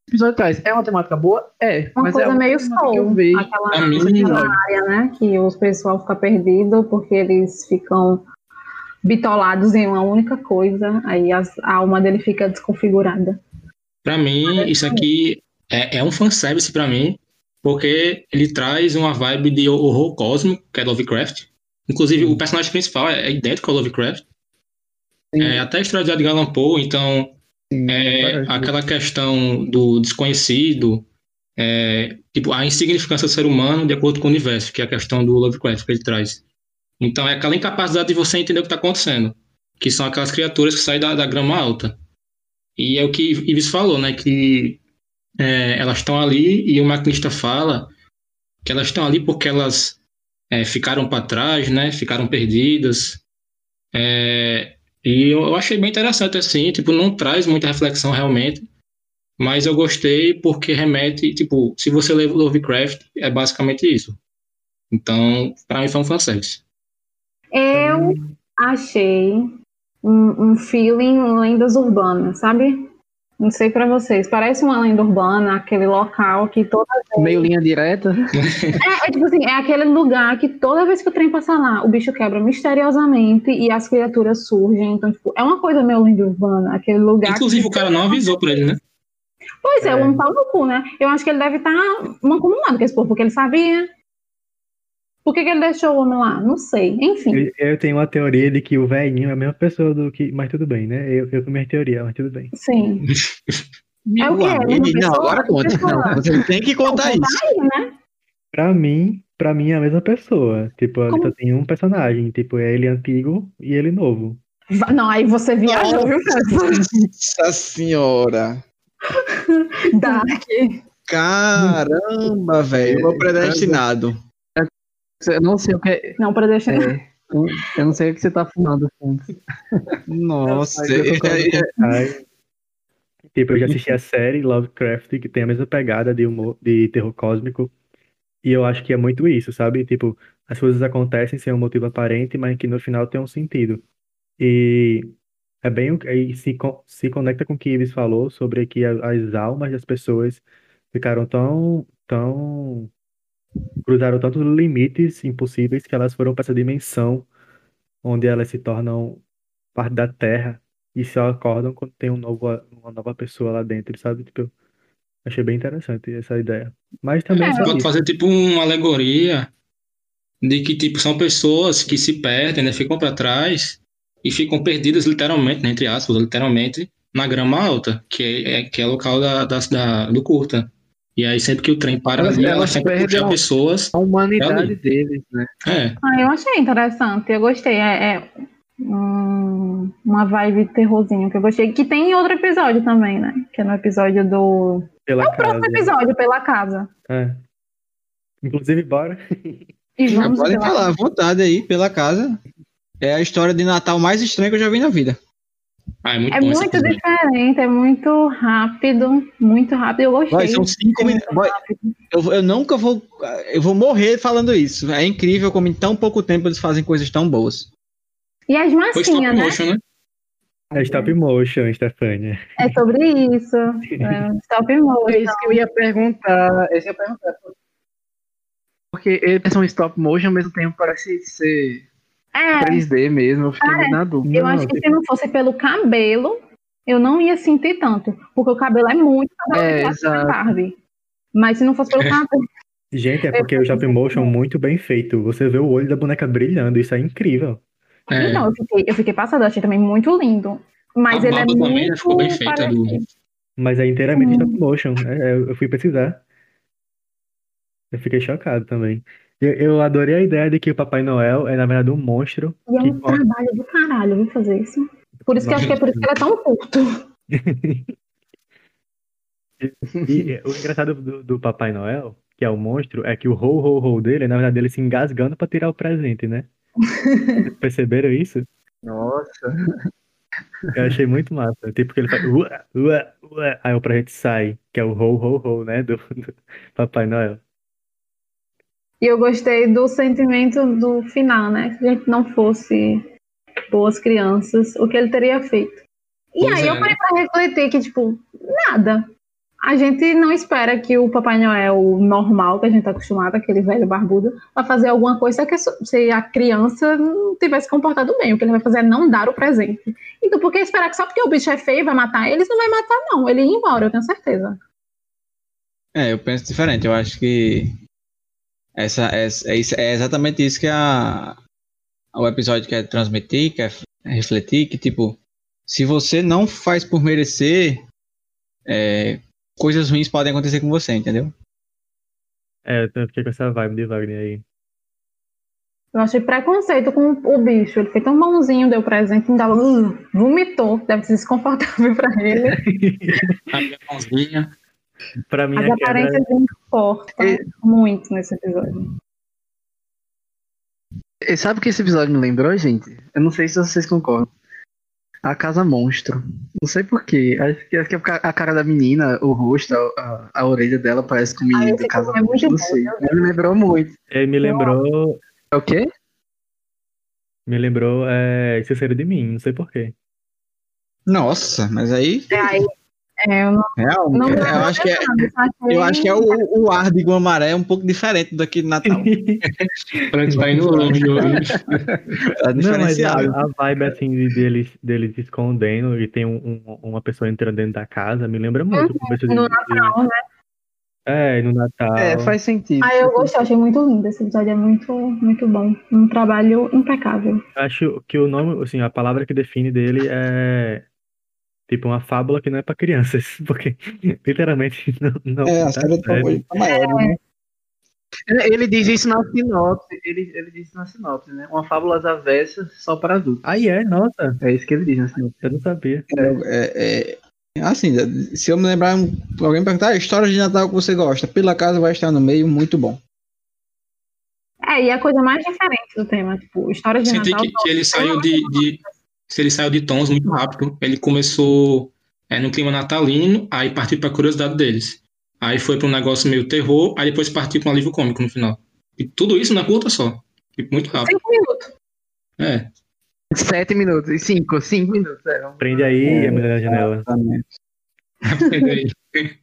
episódio traz. É uma temática boa? É. Uma mas coisa é meio soul, aquela mim, área, né? Que os pessoal fica perdido porque eles ficam bitolados em uma única coisa, aí as, a alma dele fica desconfigurada. Pra mim, isso aqui é, é um fanservice pra mim, porque ele traz uma vibe de horror cósmico, que é Lovecraft, Inclusive, o personagem principal é, é idêntico ao Lovecraft. É, até a história de Edgar Allan Poe, então Sim, é, aquela questão do desconhecido, é, tipo, a insignificância do ser humano de acordo com o universo, que é a questão do Lovecraft que ele traz. Então é aquela incapacidade de você entender o que está acontecendo, que são aquelas criaturas que saem da, da grama alta. E é o que Ives falou, né, que é, elas estão ali e o maquinista fala que elas estão ali porque elas é, ficaram para trás, né? Ficaram perdidas. É, e eu achei bem interessante assim, tipo, não traz muita reflexão realmente, mas eu gostei porque remete, tipo, se você lê Lovecraft, é basicamente isso. Então, para mim foi um fanservice. Eu achei um, um feeling lendas urbanas, sabe? Não sei para vocês. Parece uma lenda urbana, aquele local que toda vez... Meio linha direta. É, é, tipo assim, é aquele lugar que toda vez que o trem passa lá, o bicho quebra misteriosamente e as criaturas surgem. Então, tipo, é uma coisa meio lenda urbana, aquele lugar. Inclusive, que... o cara não avisou pra ele, né? Pois é, é. o homem pau no cu, né? Eu acho que ele deve estar tá mancomunado com esse povo, porque ele sabia por que, que, ele deixou o homem lá? Não sei. Enfim. Eu, eu, tenho uma teoria de que o velhinho é a mesma pessoa do que. Mas tudo bem, né? Eu, eu com minha teoria, mas tudo bem. Sim. [LAUGHS] é o quê? É não, agora conta. Não, você tem que contar isso. Aí, né? Pra mim, pra mim é a mesma pessoa. Tipo, Como? só tem um personagem. Tipo, é ele antigo e ele novo. Não, aí você viajou, viu, Nossa senhora. [LAUGHS] Dark. Caramba, velho. O predestinado. Eu não sei o que é. Não, para deixar. É, eu não sei o que você tá fumando. Nossa. Eu tipo, eu já assisti a série Lovecraft, que tem a mesma pegada de humor, de terror cósmico. E eu acho que é muito isso, sabe? Tipo, as coisas acontecem sem um motivo aparente, mas que no final tem um sentido. E é bem e se, se conecta com o que Ives falou sobre que as almas das pessoas ficaram tão, tão cruzaram tantos limites impossíveis que elas foram para essa dimensão onde elas se tornam parte da Terra e só acordam quando tem um novo, uma nova pessoa lá dentro, sabe? Tipo, achei bem interessante essa ideia. Mas também É. Pode fazer tipo uma alegoria de que tipo são pessoas que se perdem, né, ficam para trás e ficam perdidas literalmente, né, entre aspas, literalmente na grama alta, que é, é- que é o local da, da, da- do curta. E aí sempre que o trem para Elas- ali, elas puxam a- pessoas. A humanidade Ali. deles, né? É, Ah, eu achei interessante, eu gostei. É, é, hum, uma vibe terrorzinho que eu gostei. Que tem em outro episódio também, né? Que é no episódio do. Pela É o próximo casa. episódio, pela casa. É. Inclusive, bora. E Já vamos podem pela falar à vontade aí, pela casa. É a história de Natal mais estranha que eu já vi na vida. Ah, é muito É muito diferente, é muito rápido, muito rápido. Eu gostei. Vai, são cinco minutos. Eu, eu nunca vou. Eu vou morrer falando isso. É incrível como em tão pouco tempo eles fazem coisas tão boas. E as massinhas, né? motion, né? É stop motion, Stefania. É sobre isso. É, stop É motion. isso que eu ia perguntar. Esse eu ia perguntar. Porque eles são stop motion, ao mesmo tempo parece ser É, 3D mesmo. Eu fiquei muito na dúvida. eu acho que se não fosse pelo cabelo, eu não ia sentir tanto. Porque o cabelo é muito cabelo É. Barbie. Mas se não fosse pelo [LAUGHS] cabelo. Gente, é porque o stop motion muito bem feito. Você vê o olho da boneca brilhando, isso é incrível. É. Então, eu fiquei, eu fiquei passada, eu achei também muito lindo. Mas A ele é também muito ficou bem feita do-. Mas é inteiramente Hum. stop motion. É, é, eu fui pesquisar. Eu fiquei chocado também. Eu, eu adorei a ideia de que o Papai Noel é, na verdade, um monstro E é que um trabalho do caralho, viu, fazer isso. Por isso que eu acho que é por isso que ele é tão curto. [LAUGHS] E o engraçado do, do Papai Noel, que é o monstro, é que o ho ho ho dele é, na verdade, ele se engasgando pra tirar o presente, né? Vocês [LAUGHS] perceberam isso? Nossa. Eu achei muito massa. Tipo que ele faz ua, ua, ua, aí o presente sai, que é o ho ho ho, né? Do, do Papai Noel. E eu gostei do sentimento do final, né? Se a gente não fosse boas crianças, o que ele teria feito. E Pois aí é. eu parei pra refletir que, tipo, nada. A gente não espera que o Papai Noel normal, que a gente tá acostumado, aquele velho barbudo, vá fazer alguma coisa que se a criança não tivesse comportado bem. O que ele vai fazer é não dar o presente. Então, por que esperar que só porque o bicho é feio vai matar eles? Não vai matar, não. Ele ia embora, eu tenho certeza. É, eu penso diferente. Eu acho que essa, essa- é, isso- é exatamente isso que a, o episódio quer transmitir, quer refletir, que tipo, se você não faz por merecer, é, coisas ruins podem acontecer com você, entendeu? É, eu fiquei com essa vibe de Wagner aí. Eu achei preconceito com o bicho. Ele foi tão bonzinho, deu presente, ainda uh, vomitou. Deve ser desconfortável pra ele. [LAUGHS] [LAUGHS] A mãozinha. Pra mim, As a quebra aparências importam É. muito nesse episódio. E sabe o que esse episódio me lembrou, gente? Eu não sei se vocês concordam. A Casa Monstro. Não sei porquê. Acho que, acho que porque a cara da menina, o rosto, a, a- a orelha dela parece com o menino esse da Casa é Monstro. Não sei. Me lembrou muito. é, me lembrou, É o quê? me lembrou é, Esqueceram de Mim, não sei porquê. Nossa, mas aí, É, aí, é, eu não, real, não eu acho que é, eu acho que é o, o ar de Guamaré é um pouco diferente daqui de Natal. [LAUGHS] Que vai indo longe hoje. É Não, mas a, diferenciado. a vibe assim de- deles, deles escondendo e tem um- um- uma pessoa entrando dentro da casa me lembra muito de, no de- Natal, né? É, no Natal. É, faz sentido. Ah, eu gostei, achei muito lindo. Esse episódio é muito, muito bom. Um trabalho impecável. Acho que o nome, assim, a palavra que define dele é tipo uma fábula que não é pra crianças, [LAUGHS] porque literalmente não, não É, a tá série sério. foi maior, né? Ele diz isso na sinopse. Ele, ele diz isso na sinopse, né? Uma fábula às avessas só para adultos. Aí é, nossa, É isso que ele diz na sinopse. eu não sabia. É, é, assim, se eu me lembrar, alguém perguntar, ah, história de Natal que você gosta, pela casa vai estar no meio, muito bom. É, e a coisa mais diferente do tema, tipo, histórias de Senti Natal. que, que ele saiu de, de- ele saiu de tons muito rápido. Ele começou é, no clima natalino, aí partiu pra curiosidade deles. Aí foi pra um negócio meio terror, aí depois partiu pra um alívio cômico no final. E tudo isso na curta só. Tipo, muito rápido. Cinco minutos. É. Sete minutos. e Cinco, cinco minutos. É. Prende aí, É, Emília na janela. Exatamente. [LAUGHS] Aí,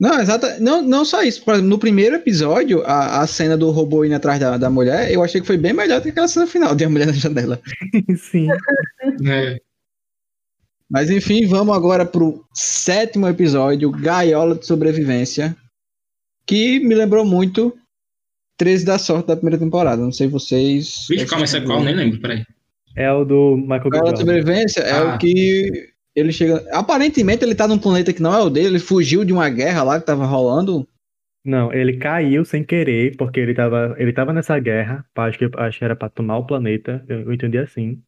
Não, exata, não, não só isso. Por exemplo, no primeiro episódio, a, a cena do robô indo atrás da, da mulher, eu achei que foi bem melhor do que aquela cena final de a mulher na janela. [LAUGHS] Sim. É, Mas enfim, vamos agora pro sétimo episódio, Gaiola de Sobrevivência, que me lembrou muito 13 da Sorte da primeira temporada. Não sei vocês. Vixe, calma, esse é qual? Nem lembro, peraí. É o do Michael. Gaiola de. Sobrevivência é Ah. o que ele chega. Aparentemente ele tá num planeta que não é o dele, ele fugiu de uma guerra lá que tava rolando. Não, ele caiu sem querer, porque ele tava, ele tava nessa guerra, acho que, acho que era pra tomar o planeta, eu, eu entendi assim.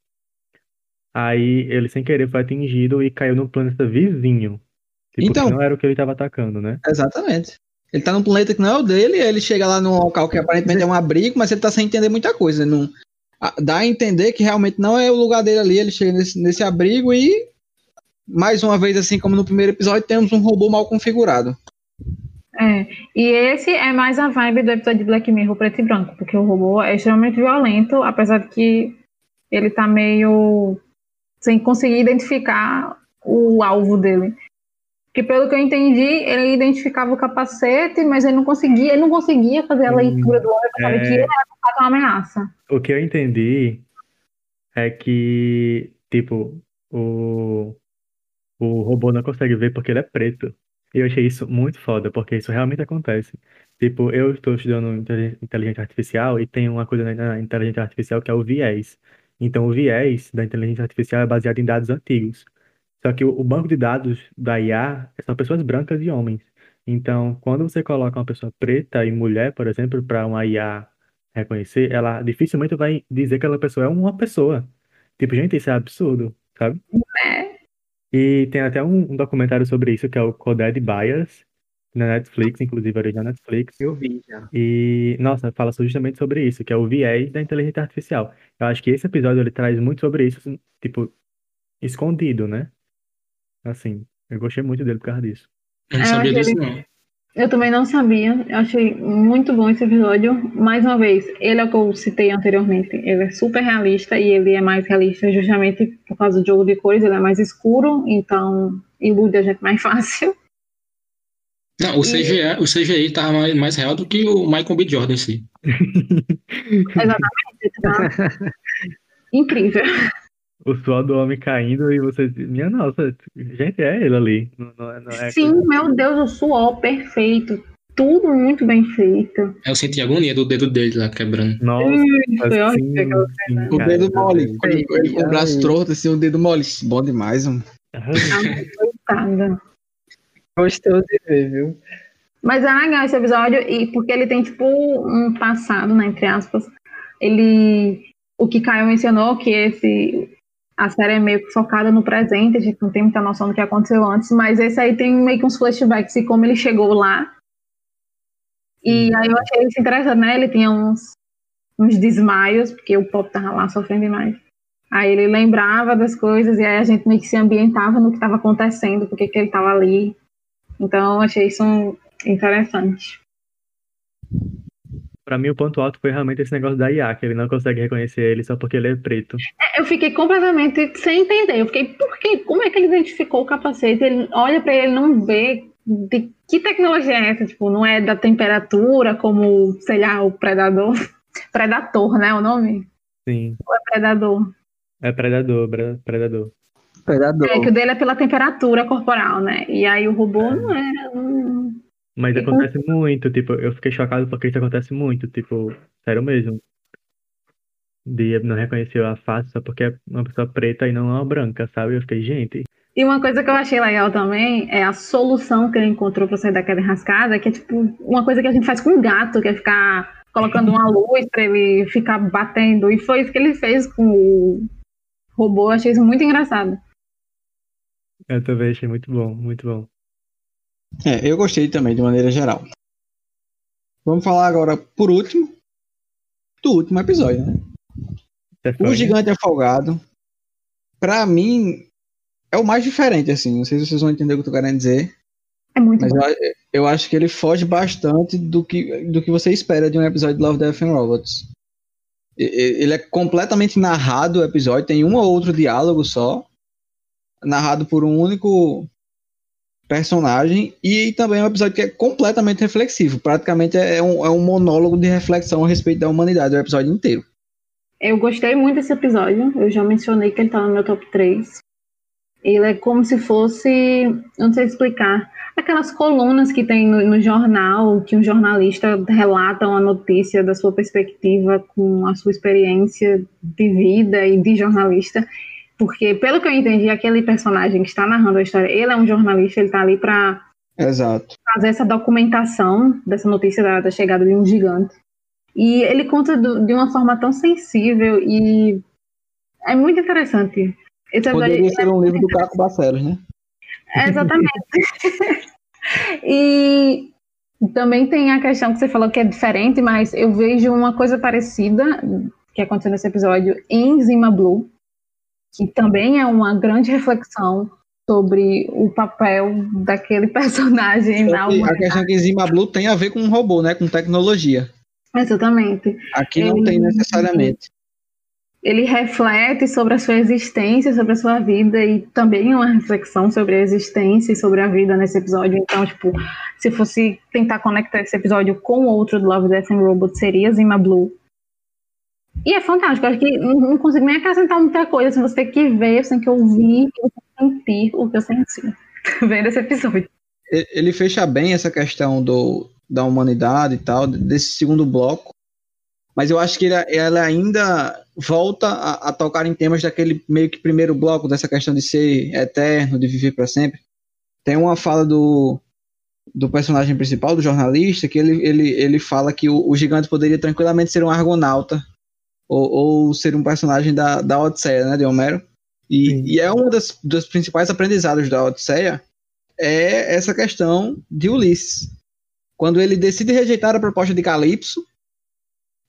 Aí ele sem querer foi atingido e caiu no planeta vizinho. Tipo, Então- que não era o que ele tava atacando, né? Exatamente. Ele tá num planeta que não é o dele, ele chega lá num local que aparentemente é um abrigo, mas ele tá sem entender muita coisa. Não, a- dá a entender que realmente não é o lugar dele ali, ele chega nesse, nesse abrigo e, mais uma vez, assim como no primeiro episódio, temos um robô mal configurado. É, e esse é mais a vibe do episódio de Black Mirror preto e branco, porque o robô é extremamente violento, apesar de que ele tá meio sem conseguir identificar o alvo dele. Porque pelo que eu entendi, ele identificava o capacete, mas ele não conseguia, ele não conseguia fazer a Hum, leitura do homem pra saber é. que ele era uma ameaça. O que eu entendi é que, tipo, o, o robô não consegue ver porque ele é preto. E eu achei isso muito foda, porque isso realmente acontece. Tipo, eu estou estudando intelig- inteligência artificial e tem uma coisa na- inteligência artificial que é o viés. Então, o viés da inteligência artificial é baseado em dados antigos. Só que o, o banco de dados da IA são pessoas brancas e homens. Então, quando você coloca uma pessoa preta e mulher, por exemplo, para uma IA reconhecer, ela dificilmente vai dizer que aquela pessoa é uma pessoa. Tipo, gente, isso é absurdo, sabe? É. E tem até um, um documentário sobre isso, que é o Coded Bias, na Netflix, inclusive original Netflix. Eu vi já. E, nossa, fala justamente sobre isso, que é o viés da inteligência artificial. Eu acho que esse episódio ele traz muito sobre isso, tipo, escondido, né? Assim, eu gostei muito dele por causa disso. Eu não É, sabia aquele- disso, não. Eu também não sabia, eu achei muito bom esse episódio. Mais uma vez, ele é o que eu citei anteriormente. Ele é super realista e ele é mais realista justamente por causa do jogo de cores, ele é mais escuro, então ilude a gente mais [LAUGHS] fácil. Não, o CGI, o CGI tava mais, mais real do que o Michael B. Jordan em si. Exatamente. Tá? [LAUGHS] Incrível. O suor do homem caindo e você, minha nossa, gente, é ele ali. Não, não é, não é Sim, coisa- meu Deus, o suor perfeito. Tudo muito bem feito. Eu senti a agonia do dedo dele lá quebrando. Nossa, Foi assim, sim, O cara, dedo mole. o braço torto, assim, o dedo mole. Bom demais, mano. Gostou de ver, viu? Mas é legal esse episódio, e porque ele tem, tipo, um passado, né, entre aspas. Ele. O que Caio mencionou, que esse. A série é meio que focada no presente, a gente não tem muita noção do que aconteceu antes, mas esse aí tem meio que uns flashbacks de como ele chegou lá. E aí eu achei isso interessante, né? Ele tinha uns, uns desmaios, porque o Pop tava lá sofrendo demais. Aí ele lembrava das coisas e aí a gente meio que se ambientava no que estava acontecendo, porque que ele estava ali. Então eu achei isso um- interessante. Pra mim, o ponto alto foi realmente esse negócio da IA, que ele não consegue reconhecer ele só porque ele é preto. Eu fiquei completamente sem entender. Eu fiquei, por quê? Como é que ele identificou o capacete? Ele olha pra ele e não vê de que tecnologia é essa? Tipo, não é da temperatura, como, sei lá, o predador. [LAUGHS] Predator, né? O nome? Sim, Ou é predador? é predador, predador. Predador. É que o dele é pela temperatura corporal, né? E aí o robô não é. não- Mas E acontece muito, tipo, eu fiquei chocado porque isso acontece muito, tipo, sério mesmo. De não reconhecer a face só porque é uma pessoa preta e não uma branca, sabe? Eu fiquei, gente, E uma coisa que eu achei legal também é a solução que ele encontrou pra sair daquela enrascada, que é tipo uma coisa que a gente faz com o gato, que é ficar colocando uma luz pra ele ficar batendo. E foi isso que ele fez com o robô. Eu achei isso muito engraçado. eu também achei muito bom, muito bom. É, eu gostei também, de maneira geral. Vamos falar agora, por último, do último episódio, né? O Stefania, Gigante Afogado, pra mim, é o mais diferente, assim. Não sei se vocês vão entender o que eu tô querendo dizer, É muito mas bom. eu, eu acho que ele foge bastante do que, do que você espera de um episódio de Love, Death and Robots. Ele é completamente narrado, o episódio, tem um ou outro diálogo só, narrado por um único personagem e também é um episódio que é completamente reflexivo. Praticamente é um, é um monólogo de reflexão a respeito da humanidade, o episódio inteiro. Eu gostei muito desse episódio. Eu já mencionei que ele tá no meu top 3. Ele é como se fosse, não sei explicar, aquelas colunas que tem no, no, jornal, que um jornalista relata uma notícia da sua perspectiva com a sua experiência de vida e de jornalista. Porque, pelo que eu entendi, aquele personagem que está narrando a história, ele é um jornalista, ele está ali para fazer essa documentação dessa notícia da, da chegada de um gigante. E ele conta do, de uma forma tão sensível e é muito interessante. Esse Poderia é ser um livro do [LAUGHS] Caco Barcelos, né? É, exatamente. [LAUGHS] e também tem a questão que você falou que é diferente, mas eu vejo uma coisa parecida que aconteceu nesse episódio em Zima Blue, que também é uma grande reflexão sobre o papel daquele [LAUGHS] personagem na humanidade. A questão é que Zima Blue tem a ver com um robô, né? Com tecnologia. Exatamente. Aqui não ele, tem necessariamente. Ele reflete sobre a sua existência, sobre a sua vida e também uma reflexão sobre a existência e sobre a vida nesse episódio. Então, tipo, se fosse tentar conectar esse episódio com outro do Love, Death and Robot, seria Zima Blue. E é fantástico, acho que não consigo nem acrescentar muita coisa, assim, você tem que ver, você tem que ouvir, você tem que sentir o que eu senti [LAUGHS] vendo esse episódio. Ele fecha bem essa questão do, da humanidade e tal, desse segundo bloco. Mas eu acho que ele, ela ainda volta a, a, tocar em temas daquele meio que primeiro bloco, dessa questão de ser eterno, de viver para sempre. Tem uma fala do, do personagem principal, do jornalista, que ele, ele, ele fala que o, o gigante poderia tranquilamente ser um argonauta ou, ou ser um personagem da, da Odisseia, né, de Homero. E, e é um das, dos principais aprendizados da Odisseia é essa questão de Ulisses quando ele decide rejeitar a proposta de Calypso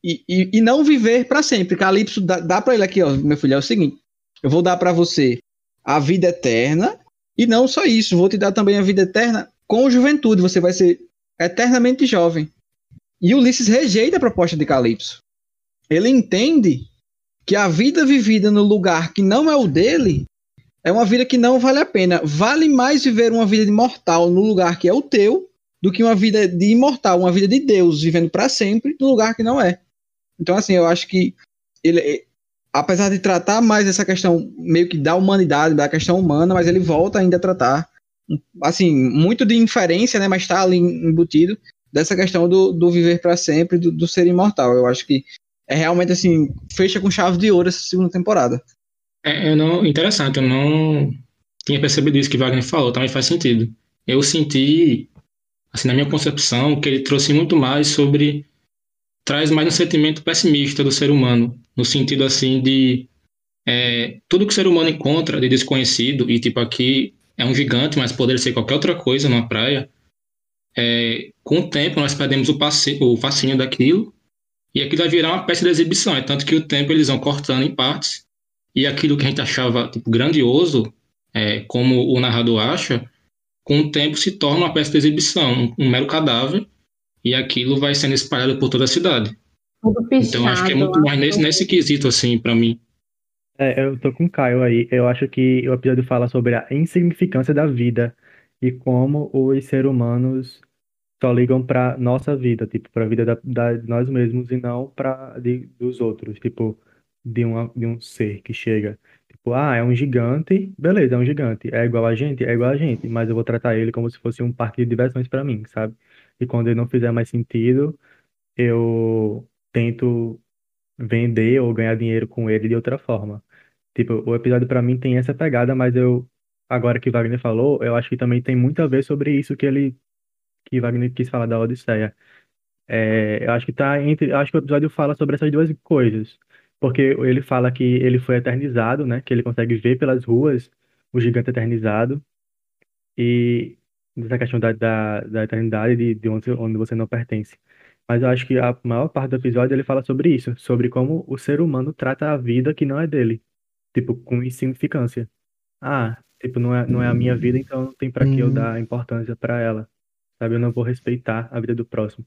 e, e, e não viver para sempre. Calypso dá, dá para ele aqui, ó, meu filho, é o seguinte: eu vou dar para você a vida eterna e não só isso, vou te dar também a vida eterna com juventude. Você vai ser eternamente jovem. E Ulisses rejeita a proposta de Calypso. Ele entende que a vida vivida no lugar que não é o dele é uma vida que não vale a pena. Vale mais viver uma vida de mortal no lugar que é o teu do que uma vida de imortal, uma vida de Deus, vivendo para sempre no lugar que não é. Então, assim, eu acho que ele, apesar de tratar mais essa questão meio que da humanidade, da questão humana, mas ele volta ainda a tratar, assim, muito de inferência, né, mas está ali embutido dessa questão do, do viver para sempre, do, do ser imortal. Eu acho que é realmente assim, fecha com chave de ouro essa segunda temporada. É, eu não, interessante, eu não tinha percebido isso que Wagner falou, também faz sentido. Eu senti assim, na minha concepção, que ele trouxe muito mais sobre traz mais um sentimento pessimista do ser humano, no sentido assim de é, tudo que o ser humano encontra de desconhecido e tipo aqui é um gigante, mas poderia ser qualquer outra coisa numa praia. É, com o tempo nós perdemos o, passe, o fascínio daquilo e aquilo vai virar uma peça de exibição. É tanto que o tempo eles vão cortando em partes e aquilo que a gente achava tipo, grandioso, é, como o narrador acha, com o tempo se torna uma peça de exibição, um, mero cadáver, e aquilo vai sendo espalhado por toda a cidade. Pichado, então acho que é muito mais nesse, nesse quesito, assim, para mim. É, eu tô com o Caio aí. Eu acho que o episódio fala sobre a insignificância da vida e como os seres humanos só ligam para nossa vida, tipo, para a vida da, da, de nós mesmos e não para dos outros, tipo, de, uma, de um ser que chega. Tipo, ah, é um gigante, beleza, é um gigante. É igual a gente? É igual a gente, mas eu vou tratar ele como se fosse um parque de diversões para mim, sabe? E quando ele não fizer mais sentido, eu tento vender ou ganhar dinheiro com ele de outra forma. Tipo, o episódio para mim tem essa pegada, mas eu, agora que Wagner falou, eu acho que também tem muito a ver sobre isso que ele, que Wagner quis falar da Odisseia. É, eu acho que tá entre, acho que o episódio fala sobre essas duas coisas. Porque ele fala que ele foi eternizado, né? Que ele consegue ver pelas ruas o gigante eternizado. E dessa questão da, da, da eternidade de, de onde, onde você não pertence. Mas eu acho que a maior parte do episódio ele fala sobre isso, sobre como o ser humano trata a vida que não é dele. Tipo, com insignificância. Ah, tipo, não é, não é a minha vida, então não tem para que eu uhum. dar importância para ela. Sabe? Eu não vou respeitar a vida do próximo.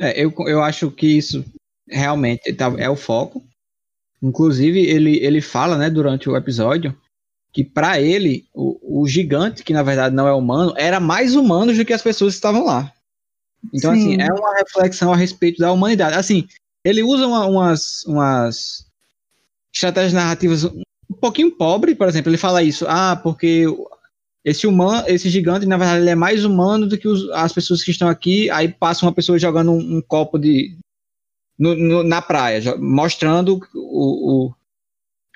É, eu, eu acho que isso realmente tá, é o foco. Inclusive, ele, ele fala, né, durante o episódio, que para ele, o, o, gigante, que na verdade não é humano, era mais humano do que as pessoas que estavam lá. Então, assim, Sim. assim, é uma reflexão a respeito da humanidade. Assim, ele usa uma, umas, umas estratégias narrativas um pouquinho pobre, por exemplo, ele fala isso, ah, porque esse humano, esse gigante, na verdade, ele é mais humano do que os, as pessoas que estão aqui, aí passa uma pessoa jogando um, um copo de no, no, na praia, mostrando o, o,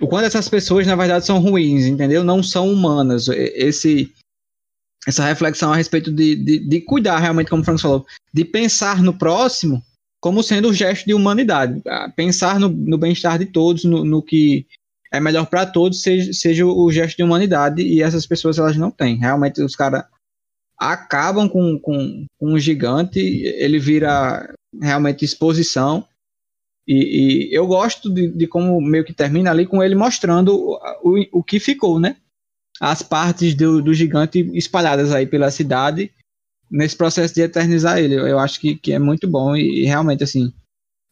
o quanto essas pessoas, na verdade, são ruins, entendeu? Não são humanas. Esse, essa reflexão a respeito de, de, de cuidar realmente, como o Franco falou, de pensar no próximo como sendo um gesto de humanidade. Pensar no, no bem-estar de todos, no, no, que é melhor para todos, seja, seja o gesto de humanidade, e essas pessoas elas não têm. Realmente, os caras acabam com, com, com um gigante, ele vira realmente exposição e, e eu gosto de, de, como meio que termina ali com ele mostrando o, o, que ficou, né? As partes do, do gigante espalhadas aí pela cidade nesse processo de eternizar ele. Eu, eu acho que, que é muito bom e, e, realmente, assim,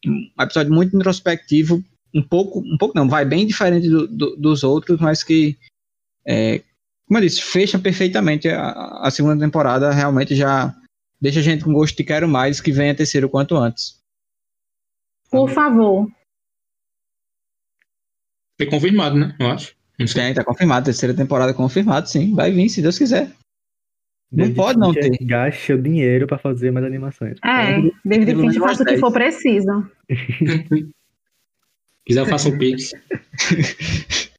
um episódio muito introspectivo, um pouco, um pouco não, vai bem diferente do, do, dos outros, mas que, é, como eu disse, fecha perfeitamente a, a segunda temporada, realmente já deixa a gente com gosto de quero mais, que venha terceiro quanto antes. Por favor. Foi confirmado, né? Eu acho. Tem, tá confirmado. Terceira temporada confirmado, sim. Vai vir, se Deus quiser. Não pode não ter. Gaste o dinheiro para fazer mais animações. É, David Finch faça o que for preciso. [LAUGHS] quiser, eu faço um pix. [LAUGHS]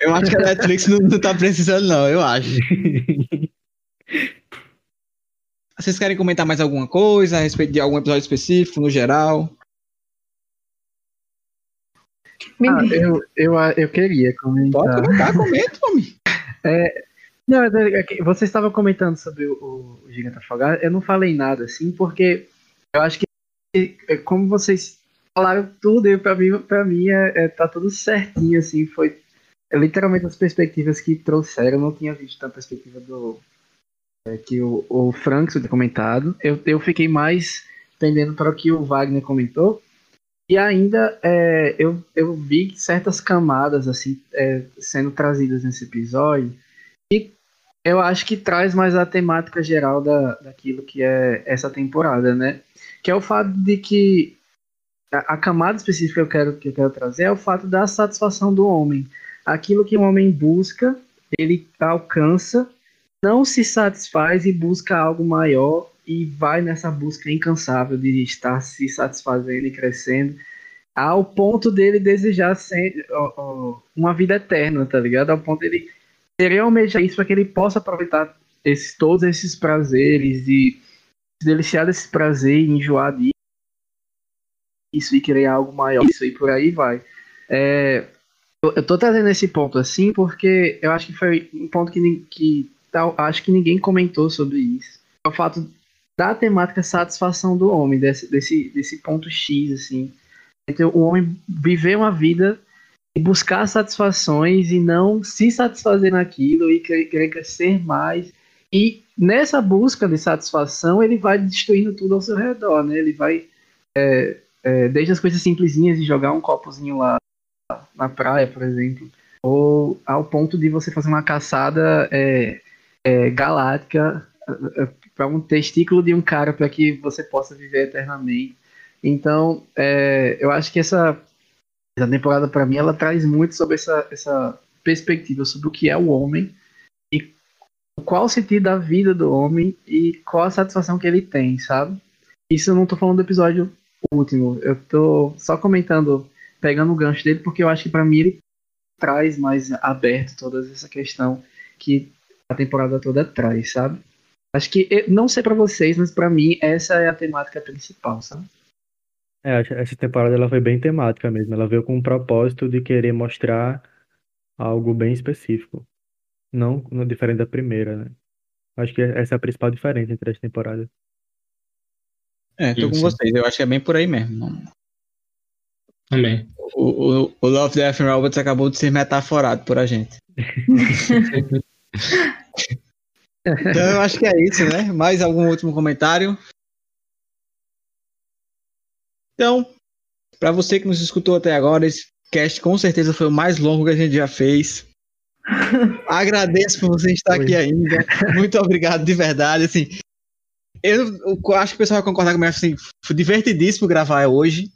eu acho que a Netflix não, não tá precisando, não, eu acho. [LAUGHS] Vocês querem comentar mais alguma coisa a respeito de algum episódio específico, no geral? Ah, eu, eu, eu queria comentar. Pode comentar, comenta, homem. [LAUGHS] É, não, é você estava comentando sobre o, o Gigante Afogado, eu não falei nada assim, porque eu acho que, é, como vocês falaram tudo, para mim, pra mim é, é, tá tudo certinho, assim, foi é, literalmente as perspectivas que trouxeram, eu não tinha visto a perspectiva do é, que o, o Frank tinha comentado, eu, eu fiquei mais pendendo para o que o Wagner comentou, e ainda é, eu, eu vi certas camadas assim é, sendo trazidas nesse episódio e eu acho que traz mais a temática geral da, daquilo que é essa temporada, né? Que é o fato de que a, camada específica que eu, quero, que eu quero trazer é o fato da satisfação do homem. Aquilo que o homem busca, ele alcança, não se satisfaz e busca algo maior e vai nessa busca incansável de estar se satisfazendo e crescendo ao ponto dele desejar ser, uma vida eterna, tá ligado? Ao ponto dele querer almejar isso para que ele possa aproveitar esses, todos esses prazeres e se deliciar desse prazer e enjoar disso e querer algo maior, isso e por aí vai. É, eu, tô trazendo esse ponto assim porque eu acho que foi um ponto que, que tal, acho que ninguém comentou sobre isso. É o fato da temática satisfação do homem, desse, desse, desse ponto X, assim. Entre o homem viver uma vida e buscar satisfações e não se satisfazer naquilo e querer, querer crescer mais. E nessa busca de satisfação, ele vai destruindo tudo ao seu redor, né? Ele vai, é, é, desde as coisas simplesinhas de jogar um copozinho lá na praia, por exemplo, ou ao ponto de você fazer uma caçada é, é galáctica é, para um testículo de um cara para que você possa viver eternamente. Então, é, eu acho que essa, essa temporada, para mim, ela traz muito sobre essa, essa perspectiva sobre o que é o homem e qual o sentido da vida do homem e qual a satisfação que ele tem, sabe? Isso eu não tô falando do episódio último, eu tô só comentando, pegando o gancho dele, porque eu acho que para mim ele traz mais aberto toda essa questão que a temporada toda traz, sabe? Acho que, não sei para vocês, mas para mim essa é a temática principal, sabe? É, essa temporada ela foi bem temática mesmo. Ela veio com um propósito de querer mostrar algo bem específico. Não, diferente da primeira, né? Acho que essa é a principal diferença entre as temporadas. É, tô com vocês. Eu acho que é bem por aí mesmo. Também. O, o, o Love, Death and Robots acabou de ser metaforado por a gente. [LAUGHS] Então eu acho que é isso, né? Mais algum último comentário? Então, para você que nos escutou até agora, esse cast com certeza foi o mais longo que a gente já fez. [LAUGHS] Agradeço por você estar Oi. aqui ainda. Muito obrigado de verdade. Assim, eu, eu acho que o pessoal vai concordar comigo. Assim, foi divertidíssimo gravar hoje.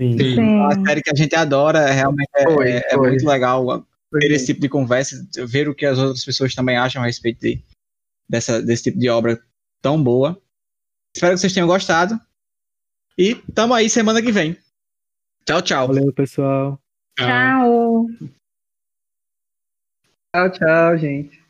Sim. Sim. Uma série que a gente adora. Realmente é, Foi, é foi. muito legal ter esse tipo de conversa, ver o que as outras pessoas também acham a respeito de, dessa, desse tipo de obra tão boa. Espero que vocês tenham gostado. E tamo aí semana que vem. Tchau, tchau. Valeu, pessoal. Tchau. Tchau, tchau, gente.